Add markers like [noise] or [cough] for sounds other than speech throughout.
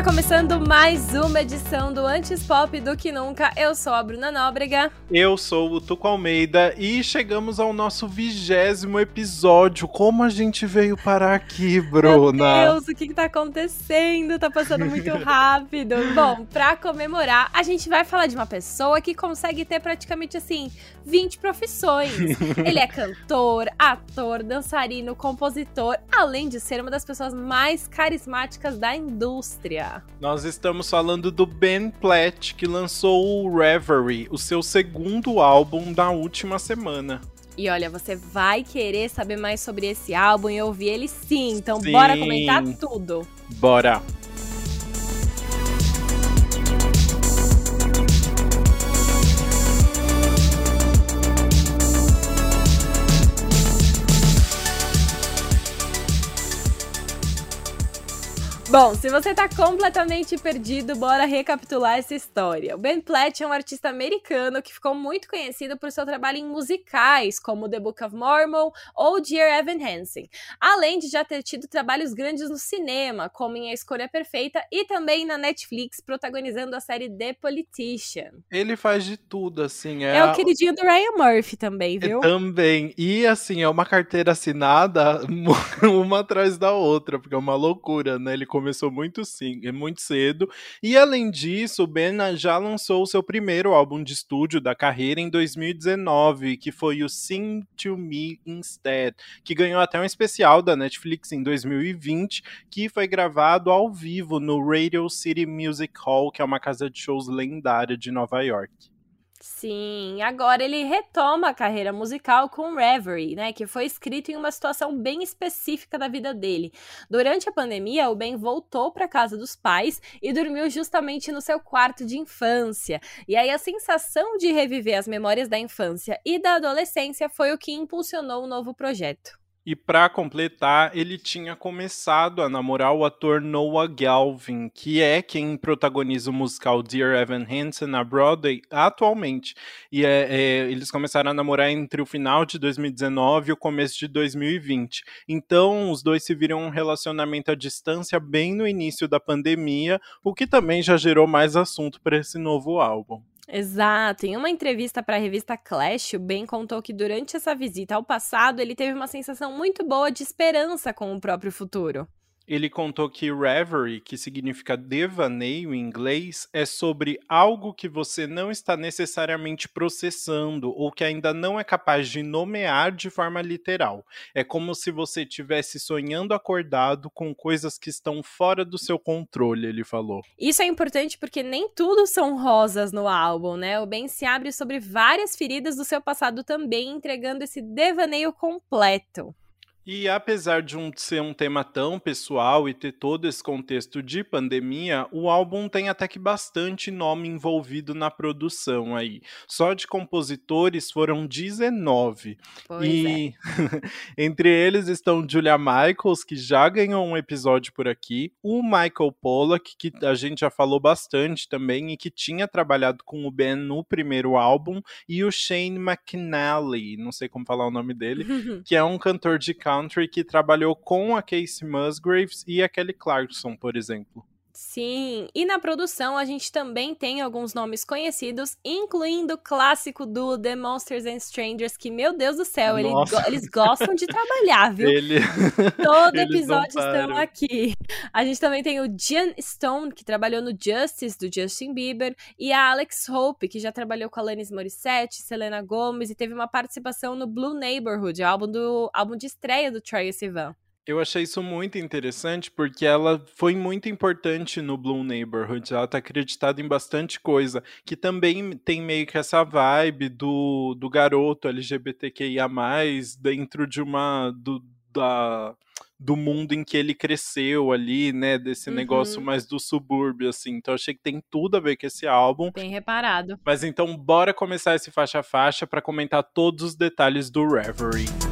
Está começando mais uma edição do Antes Pop do que nunca. Eu sou a Bruna Nóbrega. Eu sou o Tuco Almeida e chegamos ao nosso vigésimo episódio. Como a gente veio parar aqui, Bruna? Meu Deus, o que, está acontecendo? Tá passando muito [laughs] rápido. Bom, para comemorar, a gente vai falar de uma pessoa que consegue ter praticamente assim 20 profissões. [laughs] Ele é cantor, ator, dançarino, compositor, além de ser uma das pessoas mais carismáticas da indústria. Nós estamos falando do Ben Platt, que lançou o Reverie, o seu segundo álbum da última semana. E olha, você vai querer saber mais sobre esse álbum e ouvir ele sim. Então sim. bora comentar tudo. Bora! Bom, se você tá completamente perdido, bora recapitular essa história. O Ben Platt é um artista americano que ficou muito conhecido por seu trabalho em musicais, como The Book of Mormon ou Dear Evan Hansen, além de já ter tido trabalhos grandes no cinema, como em A Escolha Perfeita e também na Netflix, protagonizando a série The Politician. Ele faz de tudo, assim. É, é o queridinho do Ryan Murphy também, viu? É, também. E, assim, é uma carteira assinada [laughs] uma atrás da outra, porque é uma loucura, né? Ele começou muito sim, muito cedo. E além disso, o Ben já lançou o seu primeiro álbum de estúdio da carreira em 2019, que foi o Sing to Me Instead, que ganhou até um especial da Netflix em 2020, que foi gravado ao vivo no Radio City Music Hall, que é uma casa de shows lendária de Nova York. Sim, agora ele retoma a carreira musical com Reverie, né, que foi escrito em uma situação bem específica da vida dele. Durante a pandemia, o Ben voltou para casa dos pais e dormiu justamente no seu quarto de infância. E aí a sensação de reviver as memórias da infância e da adolescência foi o que impulsionou o novo projeto. E para completar, ele tinha começado a namorar o ator Noah Galvin, que é quem protagoniza o musical Dear Evan Hansen na Broadway atualmente. E é, é, eles começaram a namorar entre o final de 2019 e o começo de 2020. Então, os dois se viram um relacionamento à distância bem no início da pandemia, o que também já gerou mais assunto para esse novo álbum. Exato. Em uma entrevista para a revista Clash, o Ben contou que durante essa visita ao passado ele teve uma sensação muito boa de esperança com o próprio futuro ele contou que reverie, que significa devaneio em inglês, é sobre algo que você não está necessariamente processando ou que ainda não é capaz de nomear de forma literal. É como se você estivesse sonhando acordado com coisas que estão fora do seu controle, ele falou. Isso é importante porque nem tudo são rosas no álbum, né? O Ben se abre sobre várias feridas do seu passado também, entregando esse devaneio completo. E apesar de um, ser um tema tão pessoal e ter todo esse contexto de pandemia, o álbum tem até que bastante nome envolvido na produção aí. Só de compositores foram 19. Pois e é. [laughs] entre eles estão Julia Michaels, que já ganhou um episódio por aqui, o Michael Pollack, que a gente já falou bastante também e que tinha trabalhado com o Ben no primeiro álbum, e o Shane McNally, não sei como falar o nome dele, [laughs] que é um cantor de country que trabalhou com a Casey Musgraves e a Kelly Clarkson, por exemplo. Sim, e na produção a gente também tem alguns nomes conhecidos, incluindo o clássico do The Monsters and Strangers, que, meu Deus do céu, ele go eles gostam de trabalhar, [laughs] viu? Ele... [laughs] Todo episódio estão aqui. A gente também tem o Jan Stone, que trabalhou no Justice, do Justin Bieber, e a Alex Hope, que já trabalhou com a Alanis Morissette, Selena Gomez, e teve uma participação no Blue Neighborhood, álbum, do, álbum de estreia do Troye Sivan. Eu achei isso muito interessante porque ela foi muito importante no Bloom Neighborhood. Ela tá acreditada em bastante coisa, que também tem meio que essa vibe do, do garoto LGBTQIA, dentro de uma. Do, da, do mundo em que ele cresceu ali, né? Desse uhum. negócio mais do subúrbio, assim. Então achei que tem tudo a ver com esse álbum. Bem reparado. Mas então, bora começar esse faixa a faixa para comentar todos os detalhes do Reverie.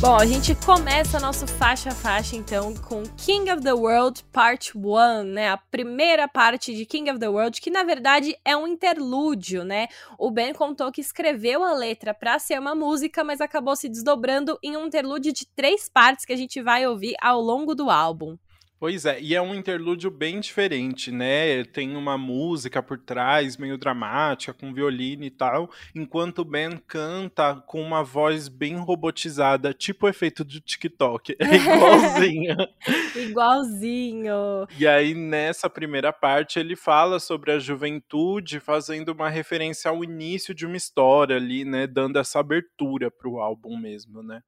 Bom, a gente começa nosso faixa a faixa então com King of the World Part 1, né? A primeira parte de King of the World, que na verdade é um interlúdio, né? O Ben contou que escreveu a letra para ser uma música, mas acabou se desdobrando em um interlúdio de três partes que a gente vai ouvir ao longo do álbum. Pois é, e é um interlúdio bem diferente, né? Tem uma música por trás, meio dramática, com violino e tal, enquanto o Ben canta com uma voz bem robotizada, tipo o efeito do TikTok. É [laughs] igualzinho. Igualzinho. E aí, nessa primeira parte, ele fala sobre a juventude, fazendo uma referência ao início de uma história ali, né? Dando essa abertura pro álbum mesmo, né?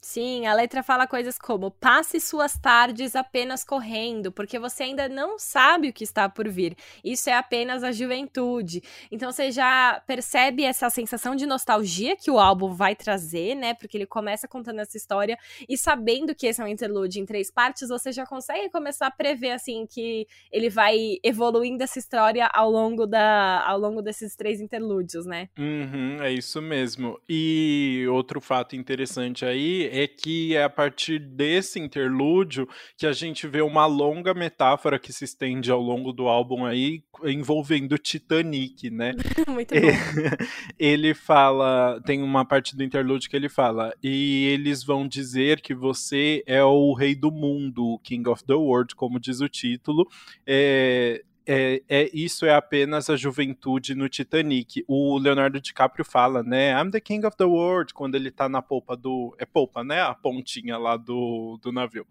Sim, a letra fala coisas como: passe suas tardes apenas correndo, porque você ainda não sabe o que está por vir. Isso é apenas a juventude. Então você já percebe essa sensação de nostalgia que o álbum vai trazer, né? Porque ele começa contando essa história e sabendo que esse é um interlude em três partes, você já consegue começar a prever assim que ele vai evoluindo essa história ao longo da ao longo desses três interlúdios, né? Uhum, é isso mesmo. E outro fato interessante aí é que é a partir desse interlúdio que a gente vê uma longa metáfora que se estende ao longo do álbum aí, envolvendo Titanic, né? [laughs] Muito bom. [laughs] Ele fala, tem uma parte do interlúdio que ele fala, e eles vão dizer que você é o rei do mundo, o King of the World, como diz o título. É, é, é, isso é apenas a juventude no Titanic. O Leonardo DiCaprio fala, né? I'm the king of the world, quando ele tá na polpa do. É polpa, né? A pontinha lá do, do navio.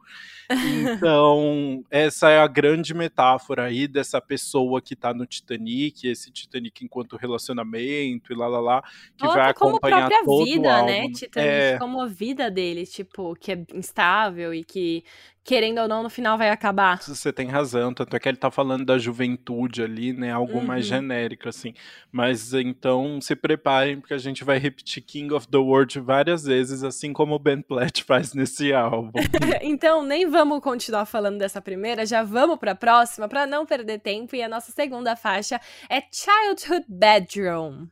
Então, [laughs] essa é a grande metáfora aí dessa pessoa que tá no Titanic, esse Titanic enquanto relacionamento e lá lá lá, que Outra vai acompanhar como todo vida, o álbum. né? Titanic é... como a vida dele, tipo, que é instável e que querendo ou não, no final vai acabar. Você tem razão, tanto é que ele tá falando da juventude ali, né? Algo uhum. mais genérico, assim. Mas então se preparem, porque a gente vai repetir King of the World várias vezes, assim como o Ben Platt faz nesse álbum. [laughs] então, nem vamos continuar falando dessa primeira, já vamos pra próxima, para não perder tempo. E a nossa segunda faixa é Childhood Bedroom.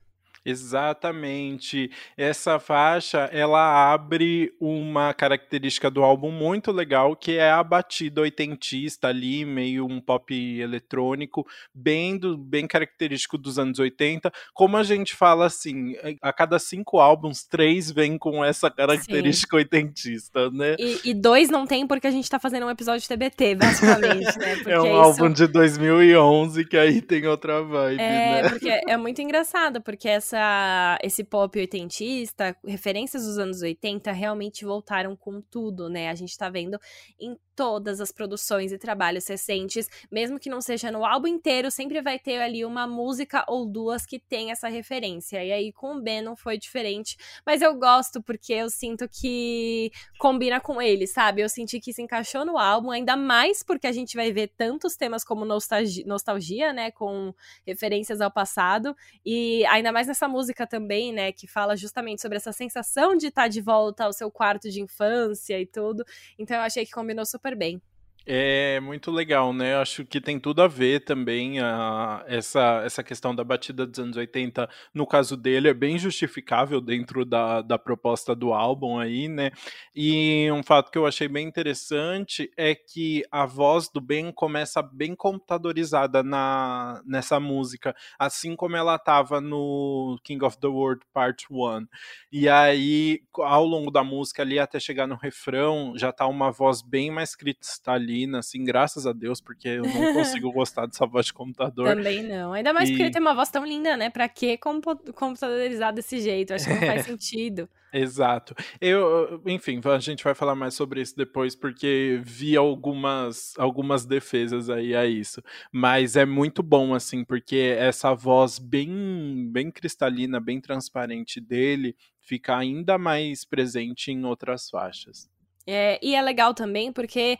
Exatamente. Essa faixa, ela abre uma característica do álbum muito legal, que é a batida oitentista ali, meio um pop eletrônico, bem, do, bem característico dos anos 80. Como a gente fala assim, a cada cinco álbuns, três vêm com essa característica Sim. oitentista, né? E, e, dois não tem porque a gente tá fazendo um episódio de TBT, basicamente, né? Porque [laughs] é um isso... álbum de 2011 que aí tem outra vibe, é, né? Porque é muito engraçado, porque essa essa, esse pop oitentista, referências dos anos 80 realmente voltaram com tudo, né? A gente tá vendo em todas as produções e trabalhos recentes, mesmo que não seja no álbum inteiro, sempre vai ter ali uma música ou duas que tem essa referência. E aí com o Ben não foi diferente, mas eu gosto porque eu sinto que combina com ele, sabe? Eu senti que se encaixou no álbum, ainda mais porque a gente vai ver tantos temas como nostalgia, nostalgia né, com referências ao passado, e ainda mais nessa música também, né, que fala justamente sobre essa sensação de estar de volta ao seu quarto de infância e tudo. Então eu achei que combinou super super bem. É muito legal, né? Acho que tem tudo a ver também a, essa, essa questão da batida dos anos 80. No caso dele, é bem justificável dentro da, da proposta do álbum aí, né? E um fato que eu achei bem interessante é que a voz do Ben começa bem computadorizada na, nessa música, assim como ela estava no King of the World Part 1. E aí, ao longo da música ali, até chegar no refrão, já tá uma voz bem mais cristalina assim, graças a Deus, porque eu não [laughs] consigo gostar dessa voz de computador. Também não. Ainda mais e... porque ele tem uma voz tão linda, né? Pra que computadorizar desse jeito? Acho que não faz [laughs] sentido. Exato. Eu, enfim, a gente vai falar mais sobre isso depois, porque vi algumas, algumas defesas aí a isso. Mas é muito bom, assim, porque essa voz bem, bem cristalina, bem transparente dele fica ainda mais presente em outras faixas. É, e é legal também porque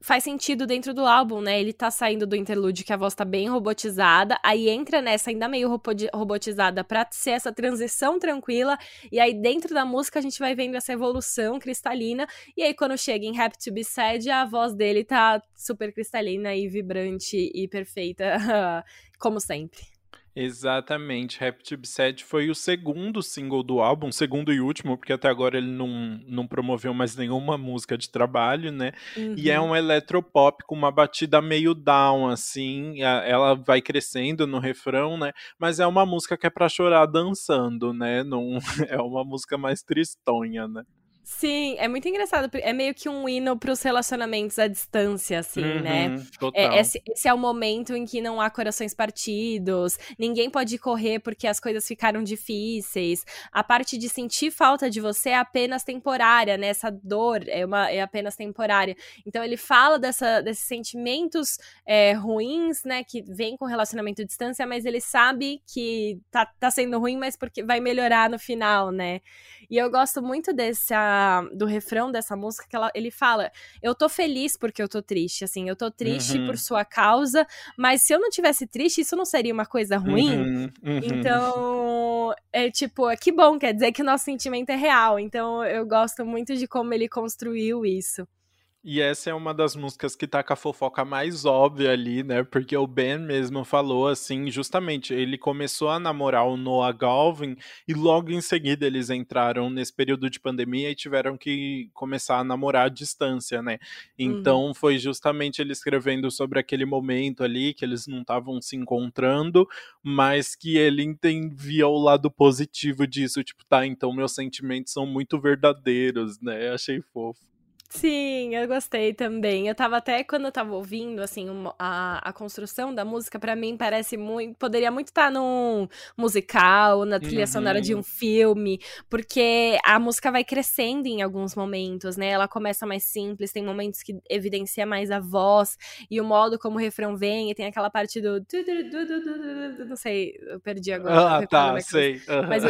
faz sentido dentro do álbum, né? Ele tá saindo do interlude que a voz tá bem robotizada, aí entra nessa ainda meio robotizada pra ser essa transição tranquila, e aí dentro da música a gente vai vendo essa evolução cristalina, e aí quando chega em Happy to Be Sad, a voz dele tá super cristalina e vibrante e perfeita, [laughs] como sempre. Exatamente. Rap to Be Sad foi o segundo single do álbum, segundo e último, porque até agora ele não, não promoveu mais nenhuma música de trabalho, né? Uhum. E é uhum. um eletropop com uma batida meio down, assim. Ela vai crescendo no refrão, né? Mas é uma música que é pra chorar dançando, né? Não, [laughs] é uma música mais tristonha, né? Sim, é muito engraçado. É meio que um hino para os relacionamentos à distância, assim, né? uhum, né? É, esse, esse, é o momento em que não há corações partidos, ninguém pode correr porque as coisas ficaram difíceis. A parte de sentir falta de você é apenas temporária, né? Essa dor é, uma, é apenas temporária. Então ele fala dessa, desses sentimentos é, ruins, né? Que vem com relacionamento à distância, mas ele sabe que tá, tá sendo ruim, mas porque vai melhorar no final, né? E eu gosto muito do refrão dessa música que ela, ele fala: "Eu tô feliz porque eu tô triste, assim, eu tô triste uhum. por sua causa, mas se eu não tivesse triste, isso não seria uma coisa ruim". Uhum. Uhum. Então, é tipo, é que bom, quer dizer que o nosso sentimento é real. Então, eu gosto muito de como ele construiu isso. E essa é uma das músicas que tá com a fofoca mais óbvia ali, né? Porque o Ben mesmo falou assim, justamente, ele começou a namorar o Noah Galvin e logo em seguida eles entraram nesse período de pandemia e tiveram que começar a namorar à distância, né? Então uhum. foi justamente ele escrevendo sobre aquele momento ali que eles não estavam se encontrando, mas que ele entendia o lado positivo disso, tipo, tá, então meus sentimentos são muito verdadeiros, né? Achei fofo. Sim, eu gostei também. Eu tava até quando eu tava ouvindo assim uma, a, a construção da música para mim parece muito, poderia muito estar tá num musical, na trilha uhum. sonora de um uhum. filme, porque a música vai crescendo em alguns momentos, né? Ela começa mais simples, tem momentos que evidencia mais a voz e o modo como o refrão vem, e tem aquela parte do não sei, eu perdi agora. Ah, tá, sei. Mas o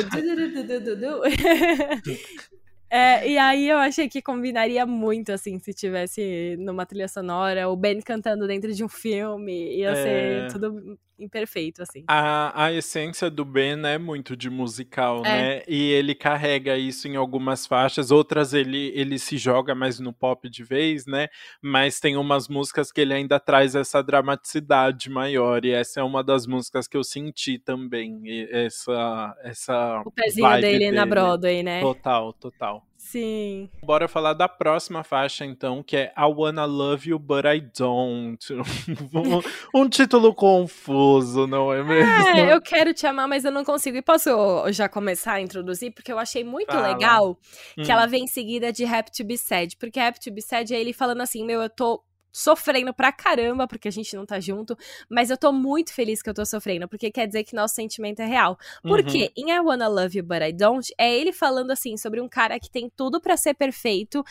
É, e aí eu achei que combinaria muito, assim, se tivesse numa trilha sonora, o Ben cantando dentro de um filme, ia é... ser tudo imperfeito, assim. A, a essência do Ben é muito de musical, é. né? E ele carrega isso em algumas faixas, outras ele, ele se joga mais no pop de vez, né? Mas tem umas músicas que ele ainda traz essa dramaticidade maior, e essa é uma das músicas que eu senti também, essa, essa O pezinho dele, dele na Broadway, né? Total, total. Sim. Bora falar da próxima faixa, então, que é I Wanna Love You But I Don't. [laughs] um, um título confuso, não é mesmo? É, eu quero te amar, mas eu não consigo. E posso já começar a introduzir? Porque eu achei muito Fala. legal que hum. ela vem em seguida de Happy to Be Sad. Porque Happy to Be Sad é ele falando assim: Meu, eu tô sofrendo pra caramba porque a gente não tá junto, mas eu tô muito feliz que eu tô sofrendo, porque quer dizer que nosso sentimento é real. Porque uhum. em I Wanna Love You But I Don't, é ele falando assim sobre um cara que tem tudo para ser perfeito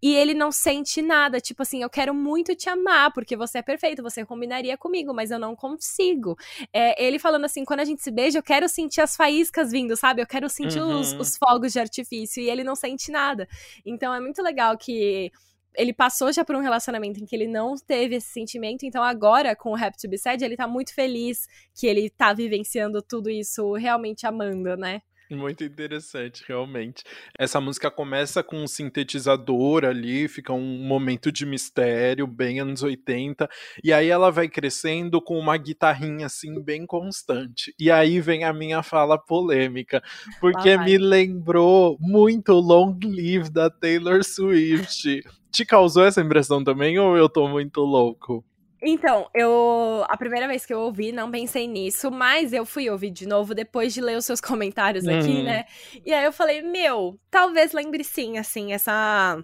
e ele não sente nada, tipo assim, eu quero muito te amar, porque você é perfeito, você combinaria comigo, mas eu não consigo. É, ele falando assim, quando a gente se beija, eu quero sentir as faíscas vindo, sabe? Eu quero sentir uhum. os, os fogos de artifício, e ele não sente nada. Então é muito legal que ele passou já por um relacionamento em que ele não teve esse sentimento, então agora, com o Happy to Be Sad, ele tá muito feliz que ele tá vivenciando tudo isso, realmente amando, né? [laughs] Muito interessante, realmente. Essa música começa com um sintetizador ali, fica um momento de mistério, bem anos 80, e aí ela vai crescendo com uma guitarrinha assim bem constante. E aí vem a minha fala polêmica, porque me lembrou muito Long Live da Taylor Swift. Te causou essa impressão também ou eu tô muito louco? Então, eu. A primeira vez que eu ouvi, não pensei nisso, mas eu fui ouvir de novo depois de ler os seus [laughs] comentários aqui, uhum. né? E aí eu falei, meu, talvez lembre sim, assim, essa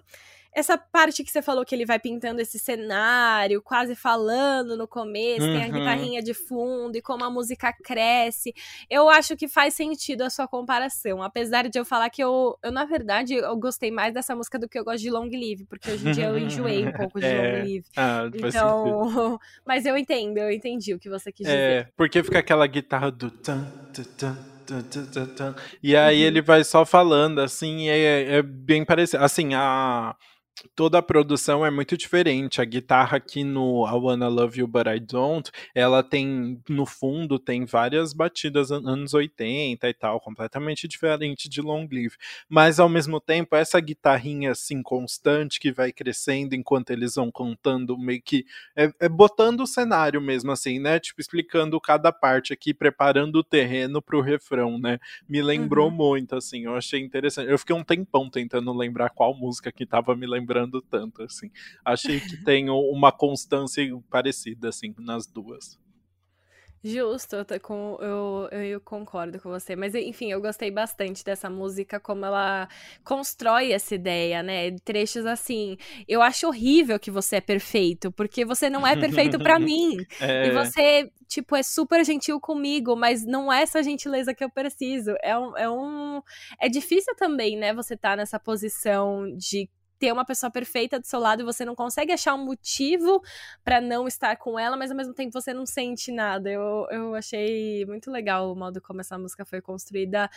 essa parte que você falou que ele vai pintando esse cenário, quase falando no começo, uhum. tem a uhum. guitarrinha de fundo e como a música cresce. Eu acho que faz sentido a sua comparação. Apesar de eu falar que eu, eu na verdade, eu gostei mais dessa música do que eu gosto de Long Live, porque hoje em dia eu enjoei um [laughs] pouco de é. Long Live. Ah, então, [laughs] mas eu entendo, eu entendi o que você quis é, dizer. É, porque fica aquela guitarra do tan, tan, tan, e aí uhum. ele vai só falando, assim, é, é bem parecido. Assim, a toda a produção é muito diferente. A guitarra aqui no I Wanna Love You But I Don't, ela tem, no fundo, tem várias batidas anos 80 e tal, completamente diferente de Long Live. Mas, ao mesmo tempo, essa guitarrinha, assim, constante, que vai crescendo enquanto eles vão contando, meio que, é, é botando o cenário mesmo, assim, né? Tipo, explicando cada parte aqui, preparando o terreno pro refrão, né? Me lembrou uhum. muito, assim, eu achei interessante. Eu fiquei um tempão tentando lembrar qual música que tava me lembrando lembrando tanto, assim. Achei que tem uma constância parecida, assim, nas duas. Justo, eu, com, eu, eu, concordo com você. Mas, enfim, eu gostei bastante dessa música, como ela constrói essa ideia, né? Trechos assim. Eu acho horrível que você é perfeito, porque você não é perfeito para [laughs] mim. É... E você, tipo, é super gentil comigo, mas não é essa gentileza que eu preciso. É um. É, um... é difícil também, né? Você tá nessa posição de ter uma pessoa perfeita do seu lado e você não consegue achar um motivo para não estar com ela, mas ao mesmo tempo você não sente nada. Eu, eu achei muito legal o modo como essa música foi construída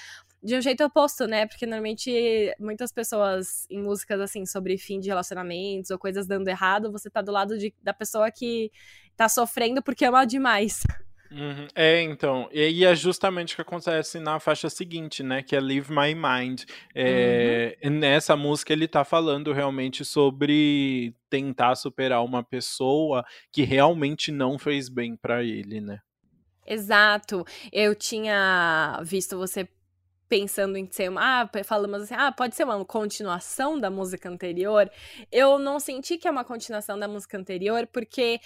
de um jeito oposto, né? Porque normalmente muitas pessoas em músicas assim sobre fim de relacionamentos ou coisas dando errado, você tá do lado de, da pessoa que tá sofrendo porque ama demais. Uhum. É, então, e é justamente o que acontece na faixa seguinte, né, que é Leave My Mind. É, uhum. Nessa música ele tá falando realmente sobre tentar superar uma pessoa que realmente não fez bem para ele, né? Exato. Eu tinha visto você pensando em ser uma. Ah, falamos assim, ah, pode ser uma continuação da música anterior. Eu não senti que é uma continuação da música anterior, porque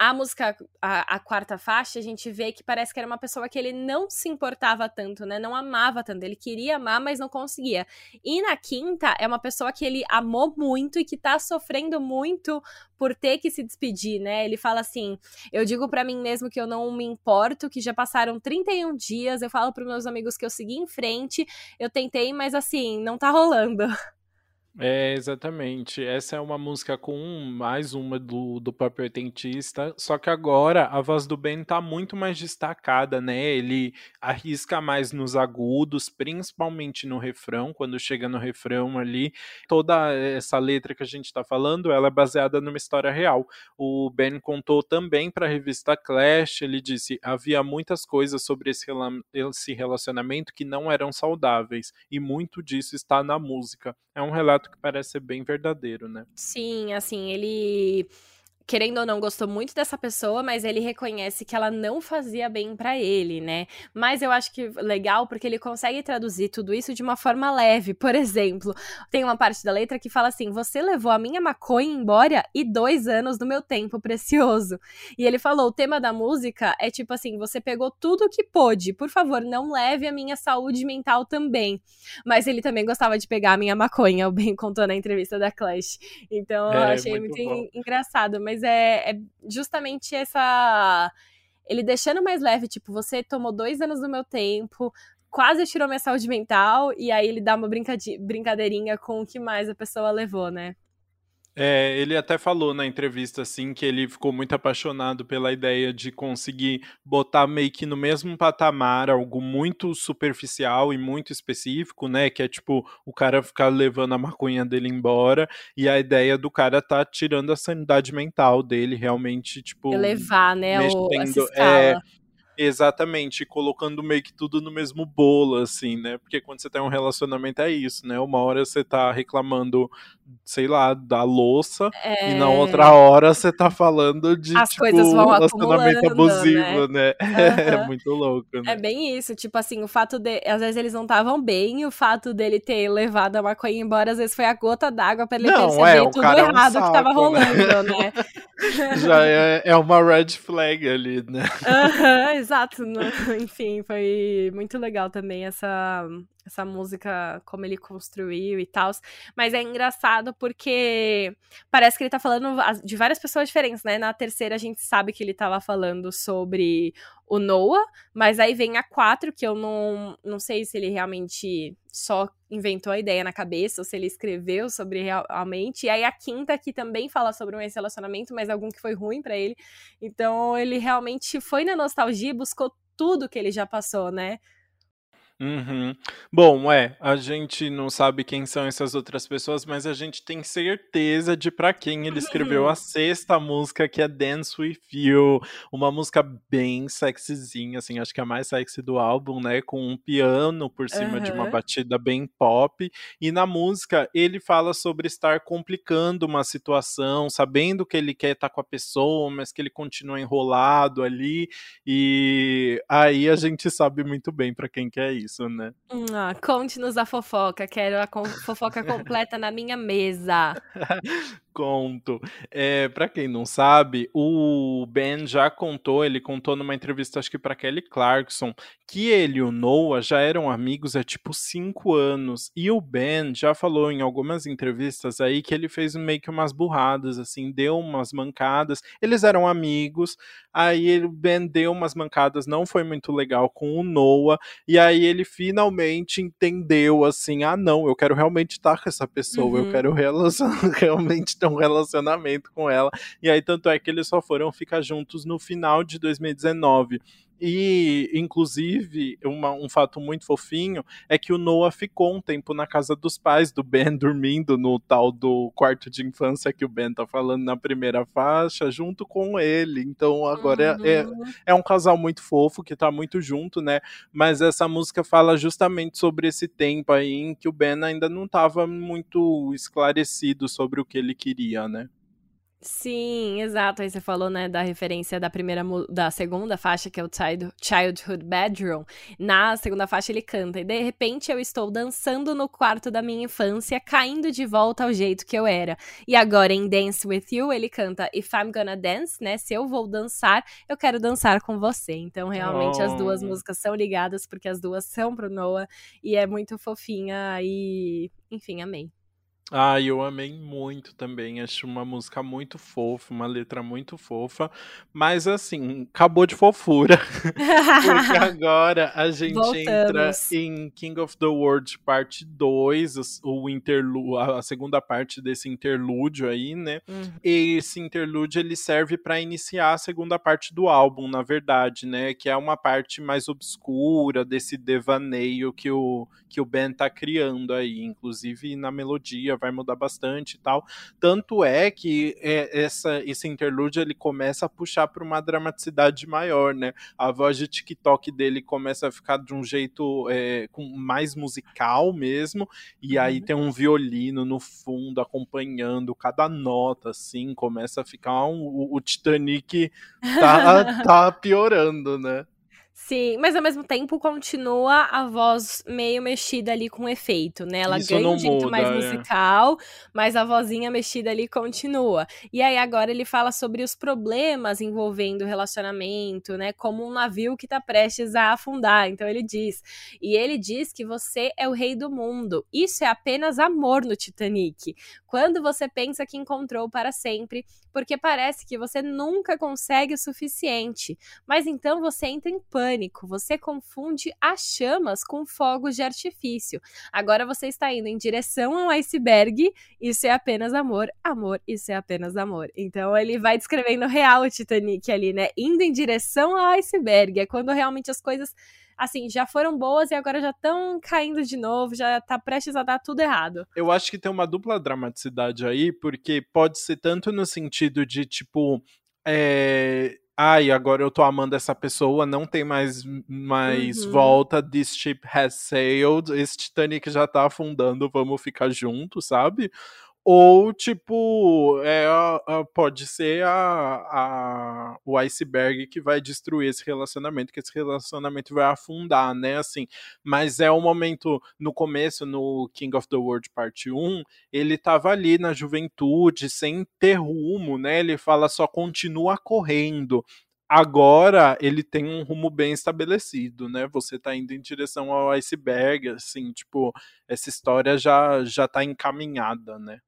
a música, a, a, quarta faixa, a gente vê que parece que era uma pessoa que ele não se importava tanto, né? Não amava tanto. Ele queria amar, mas não conseguia. E na quinta, é uma pessoa que ele amou muito e que tá sofrendo muito por ter que se despedir, né? Ele fala assim: eu digo para mim mesmo que eu não me importo, que já passaram 31 dias, eu falo pros meus amigos que eu segui em frente, eu tentei, mas assim, não tá rolando. [laughs] É, exatamente. Essa é uma música com mais uma do, do próprio oitentista, só que agora a voz do Ben tá muito mais destacada, né? Ele arrisca mais nos agudos, principalmente no refrão, quando chega no refrão ali. Toda essa letra que a gente tá falando, ela é baseada numa história real. O Ben contou também para a revista Clash, ele disse: havia muitas coisas sobre esse relacionamento que não eram saudáveis, e muito disso está na música. É um relato que parece ser bem verdadeiro, né? Sim, assim, ele querendo ou não, gostou muito dessa pessoa, mas ele reconhece que ela não fazia bem para ele, né? Mas eu acho que legal porque ele consegue traduzir tudo isso de uma forma leve. Por exemplo, tem uma parte da letra que fala assim: Você levou a minha maconha embora e dois anos do meu tempo precioso. E ele falou: o tema da música é tipo assim: você pegou tudo que pôde, por favor, não leve a minha saúde mental também. Mas ele também gostava de pegar a minha maconha, [laughs] o Ben contou na entrevista da Clash. Então é, eu achei muito, muito engraçado, mas mas é, é justamente essa. Ele deixando mais leve, tipo, você tomou dois anos do meu tempo, quase tirou minha saúde mental, e aí ele dá uma brincadeirinha com o que mais a pessoa levou, né? É, ele até falou na entrevista assim que ele ficou muito apaixonado pela ideia de conseguir botar meio que no mesmo patamar algo muito superficial e muito específico, né? Que é tipo o cara ficar levando a maconha dele embora e a ideia do cara tá tirando a sanidade mental dele realmente, tipo. Elevar, né? Mexendo, o, essa escala. É, Exatamente, colocando meio que tudo no mesmo bolo, assim, né? Porque quando você tem um relacionamento é isso, né? Uma hora você tá reclamando, sei lá, da louça, é... e na outra hora você tá falando de, As tipo, coisas vão relacionamento abusivo, né? né? Uhum. [laughs] É muito louco, né? É bem isso, tipo assim, o fato de. Às vezes eles não estavam bem, o fato dele ter levado a maconha embora, às vezes foi a gota d'água pra ele não, perceber é, tudo errado é um saco, que tava né? rolando, né? [laughs] Já é, é uma red flag ali, né? Uhum, exato. [laughs] Enfim, foi muito legal também essa, essa música, como ele construiu e tal. Mas é engraçado porque parece que ele tá falando de várias pessoas diferentes, né? Na terceira a gente sabe que ele tava falando sobre o Noah, mas aí vem a quatro, que eu não, não sei se ele realmente só inventou a ideia na cabeça ou se ele escreveu sobre realmente. E aí a quinta que também fala sobre um relacionamento, mas algum que foi ruim para ele. Então ele realmente foi na nostalgia, buscou tudo que ele já passou, né? Uhum. Bom, é, a gente não sabe quem são essas outras pessoas, mas a gente tem certeza de para quem ele escreveu a sexta música, que é Dance With You, uma música bem sexyzinha, assim, acho que é a mais sexy do álbum, né, com um piano por cima de uma batida bem pop, e na música ele fala sobre estar complicando uma situação, sabendo que ele quer estar com a pessoa, mas que ele continua enrolado ali, e aí a gente sabe muito bem para quem que é isso isso, né? Ah, conte-nos a fofoca, quero a fofoca [laughs] completa na minha mesa. [laughs] Conto. Eh, pra quem não sabe, o Ben já contou, ele contou numa entrevista, acho que pra Kelly Clarkson, que ele e o Noah já eram amigos há tipo 5 anos. E o Ben já falou em algumas entrevistas aí que ele fez meio que umas burradas, assim, deu umas mancadas. Eles eram amigos, aí o Ben deu umas mancadas, não foi muito legal com o Noah, e aí ele finalmente entendeu assim: ah, não, eu quero realmente estar com essa pessoa, eu Uhum. quero relacion [laughs] realmente ter um relacionamento com ela. E aí, tanto é que eles só foram ficar juntos no final de 2019. E, inclusive, uma, um fato muito fofinho é que o Noah ficou um tempo na casa dos pais do Ben, [laughs] dormindo no tal do quarto de infância que o Ben tá falando na primeira faixa, junto com ele. Então, agora é, é, Uhum. é um casal muito fofo, que tá muito junto, né? Mas essa música fala justamente sobre esse tempo aí em que o Ben ainda não tava muito esclarecido sobre o que ele queria, né? Sim, exato. Aí você falou, né, da referência da primeira da segunda faixa, que é o Child- Childhood Bedroom. Na segunda faixa ele canta: "E de repente eu estou dançando no quarto da minha infância, caindo de volta ao jeito que eu era". E agora em Dance with You ele canta: "If I'm gonna dance", né? Se eu vou dançar, eu quero dançar com você. Então realmente as duas Oh. músicas são ligadas porque as duas são pro Noah e é muito fofinha e, enfim, amei. Ah, eu amei muito também. Acho uma música muito fofa, uma letra muito fofa. Mas assim, acabou de fofura. [laughs] Porque [laughs] agora a gente entra Voltamos. em King of the World parte 2, os- o interlu a a segunda parte desse interlúdio aí, né? Uhum. E esse interlúdio ele serve para iniciar a segunda parte do álbum, na verdade, né? Que é uma parte mais obscura desse devaneio que o, que o Ben tá criando aí. Inclusive na melodia vai mudar bastante e tal. Tanto é que é, essa, esse interlúdio ele começa a puxar para uma dramaticidade maior, né? A voz de TikTok dele começa a ficar de um jeito é, com mais musical mesmo. E aí Uhum. tem um violino no fundo acompanhando cada nota, assim, começa a ficar um, o, o Titanic tá, [laughs] tá piorando, né? Sim, mas ao mesmo tempo continua a voz meio mexida ali com efeito, né? Ela Isso ganha um jeito mais muda, é. musical, mas a vozinha mexida ali continua. E aí agora ele fala sobre os problemas envolvendo o relacionamento, né? Como um navio que tá prestes a afundar. Então ele diz. E ele diz que você é o rei do mundo. Isso é apenas amor no Titanic. Quando você pensa que encontrou para sempre, porque parece que você nunca consegue o suficiente. Mas então você entra em pânico, você confunde as chamas com fogos de artifício. Agora você está indo em direção ao iceberg, isso é apenas amor, amor, isso é apenas amor. Então ele vai descrevendo real o Titanic ali, né? Indo em direção ao iceberg, é quando realmente as coisas assim, já foram boas e agora já estão caindo de novo, já tá prestes a dar tudo errado. Eu acho que tem uma dupla dramaticidade aí, porque pode ser tanto no sentido de, tipo, é... ai, agora eu tô amando essa pessoa, não tem mais, mais Uhum. volta, this ship has sailed, esse Titanic já tá afundando, vamos ficar juntos, sabe? Ou, tipo, é, a- a- pode ser a, o iceberg que vai destruir esse relacionamento, que esse relacionamento vai afundar, né? Assim, mas é um momento, no começo, no King of the World Parte 1, ele tava ali na juventude, sem ter rumo, né? Ele fala só continua correndo. Agora ele tem um rumo bem estabelecido, né? Você tá indo em direção ao iceberg, assim, tipo, essa história já, já tá encaminhada, né?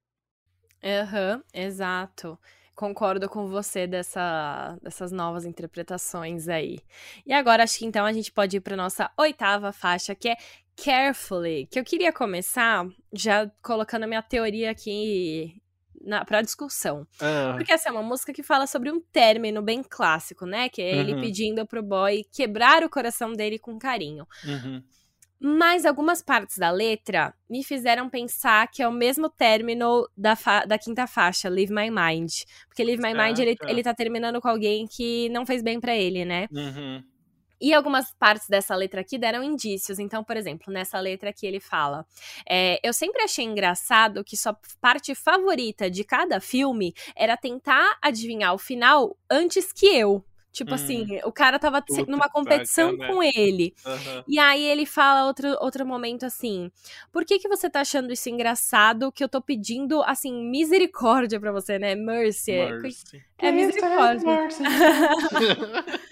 Aham, exato. Concordo com você dessa, dessas novas interpretações aí. E agora acho que então a gente pode ir para nossa oitava faixa, que é Carefully, que eu queria começar já colocando a minha teoria aqui na, para discussão. Ah, Porque essa é uma música que fala sobre um término bem clássico, né? Que é ele Uhum. pedindo pro boy quebrar o coração dele com carinho. uhum. Mas algumas partes da letra me fizeram pensar que é o mesmo término da, da quinta faixa, Leave My Mind. Porque Leave My Mind, ele, ele tá terminando com alguém que não fez bem para ele, né? Uhum. E algumas partes dessa letra aqui deram indícios. Então, por exemplo, nessa letra aqui ele fala: é, Eu sempre achei engraçado que sua parte favorita de cada filme era tentar adivinhar o final antes que eu. Tipo hum. assim, o cara tava Puta numa competição bacana. com ele. Uhum. E aí ele fala outro, outro momento assim: Por que que você tá achando isso engraçado que eu tô pedindo, assim, misericórdia pra você, né? Mercy. Mercy. É, é misericórdia. Mercy. [laughs] [laughs]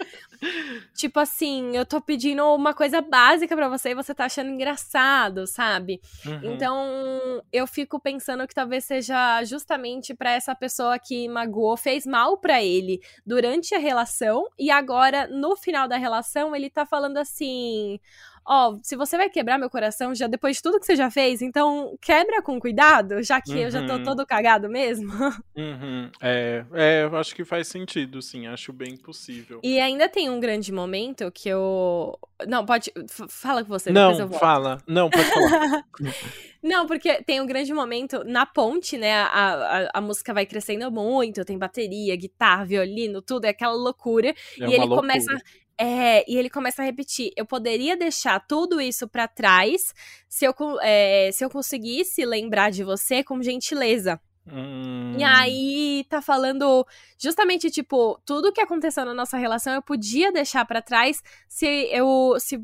tipo assim, eu tô pedindo uma coisa básica para você e você tá achando engraçado, sabe? Uhum. Então, eu fico pensando que talvez seja justamente para essa pessoa que magoou, fez mal para ele durante a relação e agora no final da relação ele tá falando assim: ó, oh, se você vai quebrar meu coração já depois de tudo que você já fez, então quebra com cuidado, já que uhum. eu já tô uhum. todo cagado mesmo. [laughs] Uhum. É, é, eu acho que faz sentido, sim, acho bem possível. E ainda tem um grande momento que eu. Não, pode. Fala com você, Não, depois eu volto. fala. Não, pode falar. [laughs] Não, porque tem um grande momento na ponte, né? A, a, a, música vai crescendo muito, tem bateria, guitarra, violino, tudo, é aquela loucura. É e ele loucura. começa é, e ele começa a repetir: eu poderia deixar tudo isso para trás se eu, é, se eu conseguisse lembrar de você com gentileza. Hum. E aí tá falando justamente tipo tudo que aconteceu na nossa relação eu podia deixar para trás se eu se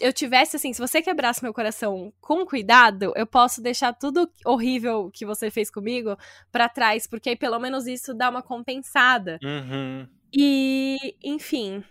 eu tivesse assim, se você quebrasse meu coração com cuidado, eu posso deixar tudo horrível que você fez comigo para trás, porque aí pelo menos isso dá uma compensada. Uhum. E, enfim,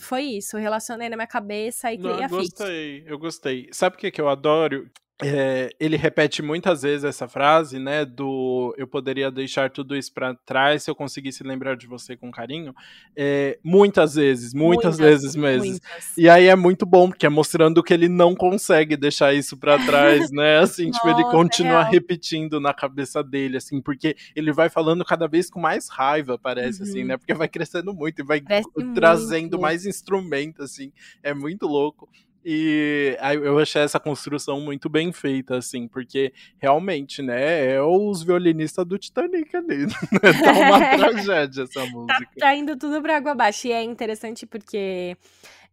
foi isso. Relacionei na minha cabeça e criei Não, a fic. Eu gostei, eu gostei. Sabe o que, que eu adoro? É, ele repete muitas vezes essa frase, né? Do eu poderia deixar tudo isso para trás se eu conseguisse lembrar de você com carinho. É, muitas vezes, muitas, muitas vezes mesmo. Muitas. E aí é muito bom, porque é mostrando que ele não consegue deixar isso para trás, né? [laughs] Assim, Nossa, tipo, ele continua é repetindo na cabeça dele, assim, porque ele vai falando cada vez com mais raiva, parece, uhum. assim, né? Porque vai crescendo muito e vai parece trazendo muito. mais instrumento, assim. É muito louco. E eu achei essa construção muito bem feita, assim, porque realmente, né, é os violinistas do Titanic ali. [laughs] Né? Tá uma [laughs] tragédia essa tá música. Tá, tá indo tudo pra água abaixo. E é interessante porque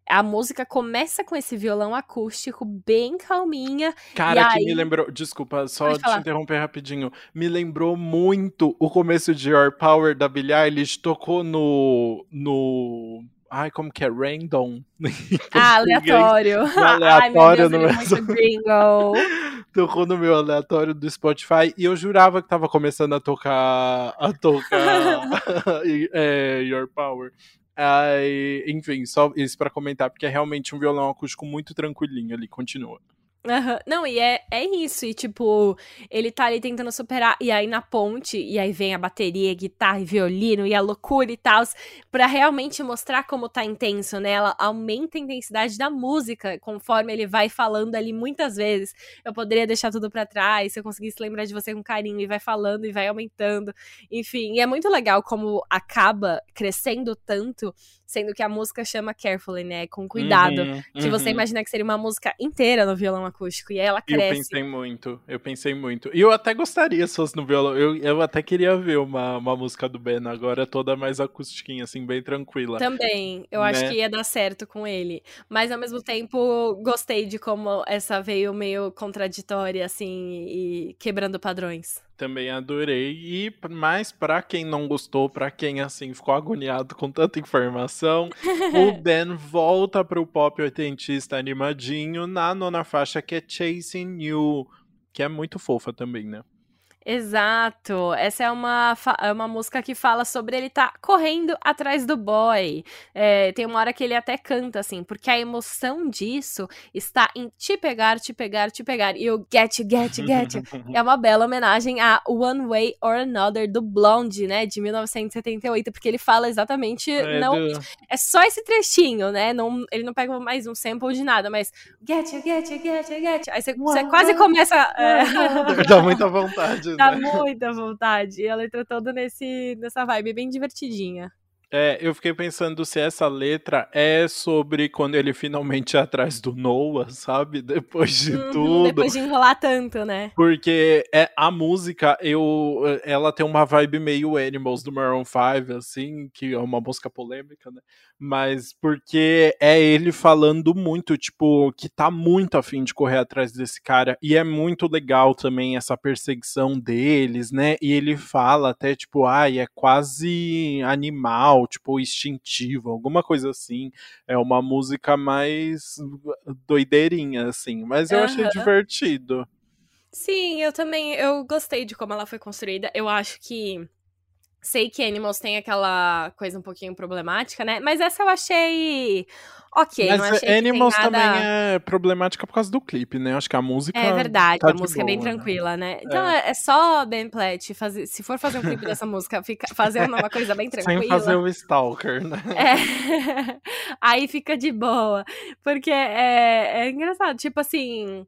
a música começa com esse violão acústico bem calminha. Cara, que me lembrou. Desculpa, só te interromper rapidinho. Me lembrou muito o começo de Your Power da Billie Eilish. Tocou no. no Ai, como que é? Random. [laughs] Ah, aleatório. aleatório [laughs] Ai, meu Deus, no meu... muito [laughs] gringo. Tocou no meu aleatório do Spotify e eu jurava que tava começando a tocar a tocar é, Your Power. Ai, enfim, só isso para comentar, porque é realmente um violão acústico muito tranquilinho ali, continua. Uhum. Não, e é, é isso. E, tipo, ele tá ali tentando superar. E aí na ponte, e aí vem a bateria, guitarra e violino e a loucura e tal. para realmente mostrar como tá intenso, né? Ela aumenta a intensidade da música conforme ele vai falando ali muitas vezes. Eu poderia deixar tudo para trás se eu conseguisse lembrar de você com carinho. E vai falando e vai aumentando. Enfim, e é muito legal como acaba crescendo tanto sendo que a música chama Carefully, né? Com cuidado. Uhum, que você uhum. imagina que seria uma música inteira no violão acústico. E ela cresce. Eu pensei muito, eu pensei muito. E eu até gostaria se fosse no violão. Eu, eu até queria ver uma, uma música do Ben agora toda mais acústica, assim, bem tranquila. Também. Eu né? acho que ia dar certo com ele. Mas ao mesmo tempo, gostei de como essa veio meio contraditória, assim, e quebrando padrões. Também adorei. E mais para quem não gostou, para quem assim ficou agoniado com tanta informação, o [laughs] Ben volta pro pop oitentista animadinho na nona faixa que é Chasing You, que é muito fofa também, né? Exato. Essa é uma, é uma música que fala sobre ele tá correndo atrás do boy. É, tem uma hora que ele até canta assim, porque a emoção disso está em te pegar, te pegar, te pegar. E o get, get, get [laughs] é uma bela homenagem a One Way or Another do Blonde, né, de 1978, porque ele fala exatamente é, não do... é só esse trechinho, né? Não, ele não pega mais um sample de nada, mas get, get, get, get. Aí você, você quase começa é... [laughs] dá muita vontade. Dá muita vontade. E a letra toda nesse, nessa vibe bem divertidinha. É, eu fiquei pensando se essa letra é sobre quando ele finalmente é atrás do Noah, sabe? Depois de uhum, tudo. Depois de enrolar tanto, né? Porque é, a música, eu, ela tem uma vibe meio Animals do Maroon 5, assim, que é uma música polêmica, né? Mas porque é ele falando muito, tipo, que tá muito afim de correr atrás desse cara. E é muito legal também essa perseguição deles, né? E ele fala até, tipo, ai, ah, é quase animal, tipo, instintivo, alguma coisa assim. É uma música mais doideirinha, assim. Mas eu uhum. achei divertido. Sim, eu também, eu gostei de como ela foi construída. Eu acho que Sei que Animals tem aquela coisa um pouquinho problemática, né? Mas essa eu achei ok. Mas não achei Animals nada... também é problemática por causa do clipe, né? Acho que a música. É verdade, tá a música boa, é bem tranquila, né? Então é, é só Ben Platt fazer. Se for fazer um clipe dessa [laughs] música, fica, fazer uma coisa bem tranquila. Sem fazer o Stalker, né? É. [laughs] Aí fica de boa. Porque é, é engraçado. Tipo assim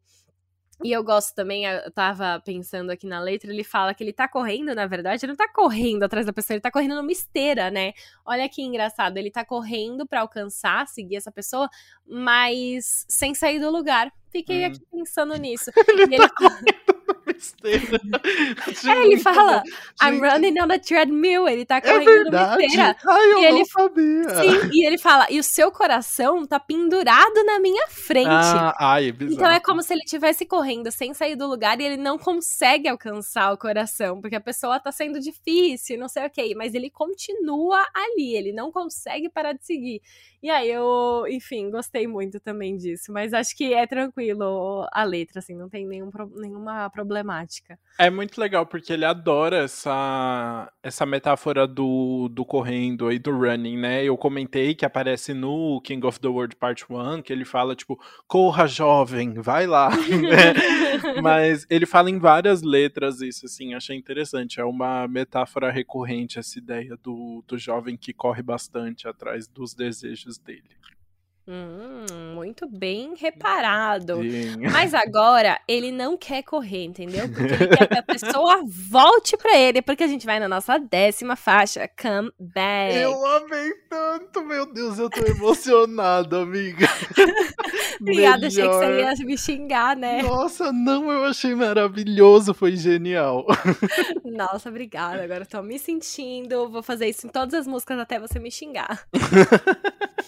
e eu gosto também, eu tava pensando aqui na letra, ele fala que ele tá correndo, na verdade, ele não tá correndo atrás da pessoa, ele tá correndo numa esteira, né? Olha que engraçado, ele tá correndo para alcançar, seguir essa pessoa, mas sem sair do lugar. Fiquei hum. aqui pensando nisso. [laughs] ele, e tá correndo esteira. [laughs] É, ele fala, I'm running on a treadmill. Ele tá é correndo é esteira. Ai, eu e não ele, sabia. Sim, e ele fala, e o seu coração tá pendurado na minha frente. Ah, ai, bizarro. Então é como se ele estivesse correndo sem sair do lugar e ele não consegue alcançar o coração, porque a pessoa tá sendo difícil, não sei o que, mas ele continua ali, ele não consegue parar de seguir. E aí eu, enfim, gostei muito também disso, mas acho que é tranquilo a letra, assim, não tem nenhum, nenhuma problemática. É muito legal porque ele adora essa, essa metáfora do, do correndo e do running, né? Eu comentei que aparece no King of the World Part 1, que ele fala, tipo, corra jovem, vai lá. [laughs] né? [laughs] Mas ele fala em várias letras isso, assim, achei interessante. É uma metáfora recorrente essa ideia do, do jovem que corre bastante atrás dos desejos dele. Hum, muito bem reparado. Sim. Mas agora ele não quer correr, entendeu? Porque ele quer que a pessoa [laughs] volte pra ele, porque a gente vai na nossa décima faixa, Come Back. Eu amei tanto, meu Deus, eu tô emocionado, amiga. [laughs] Obrigada, achei que você ia me xingar, né? Nossa, não, eu achei maravilhoso, foi genial. [laughs] Nossa, obrigada. Agora eu tô me sentindo, vou fazer isso em todas as músicas até você me xingar.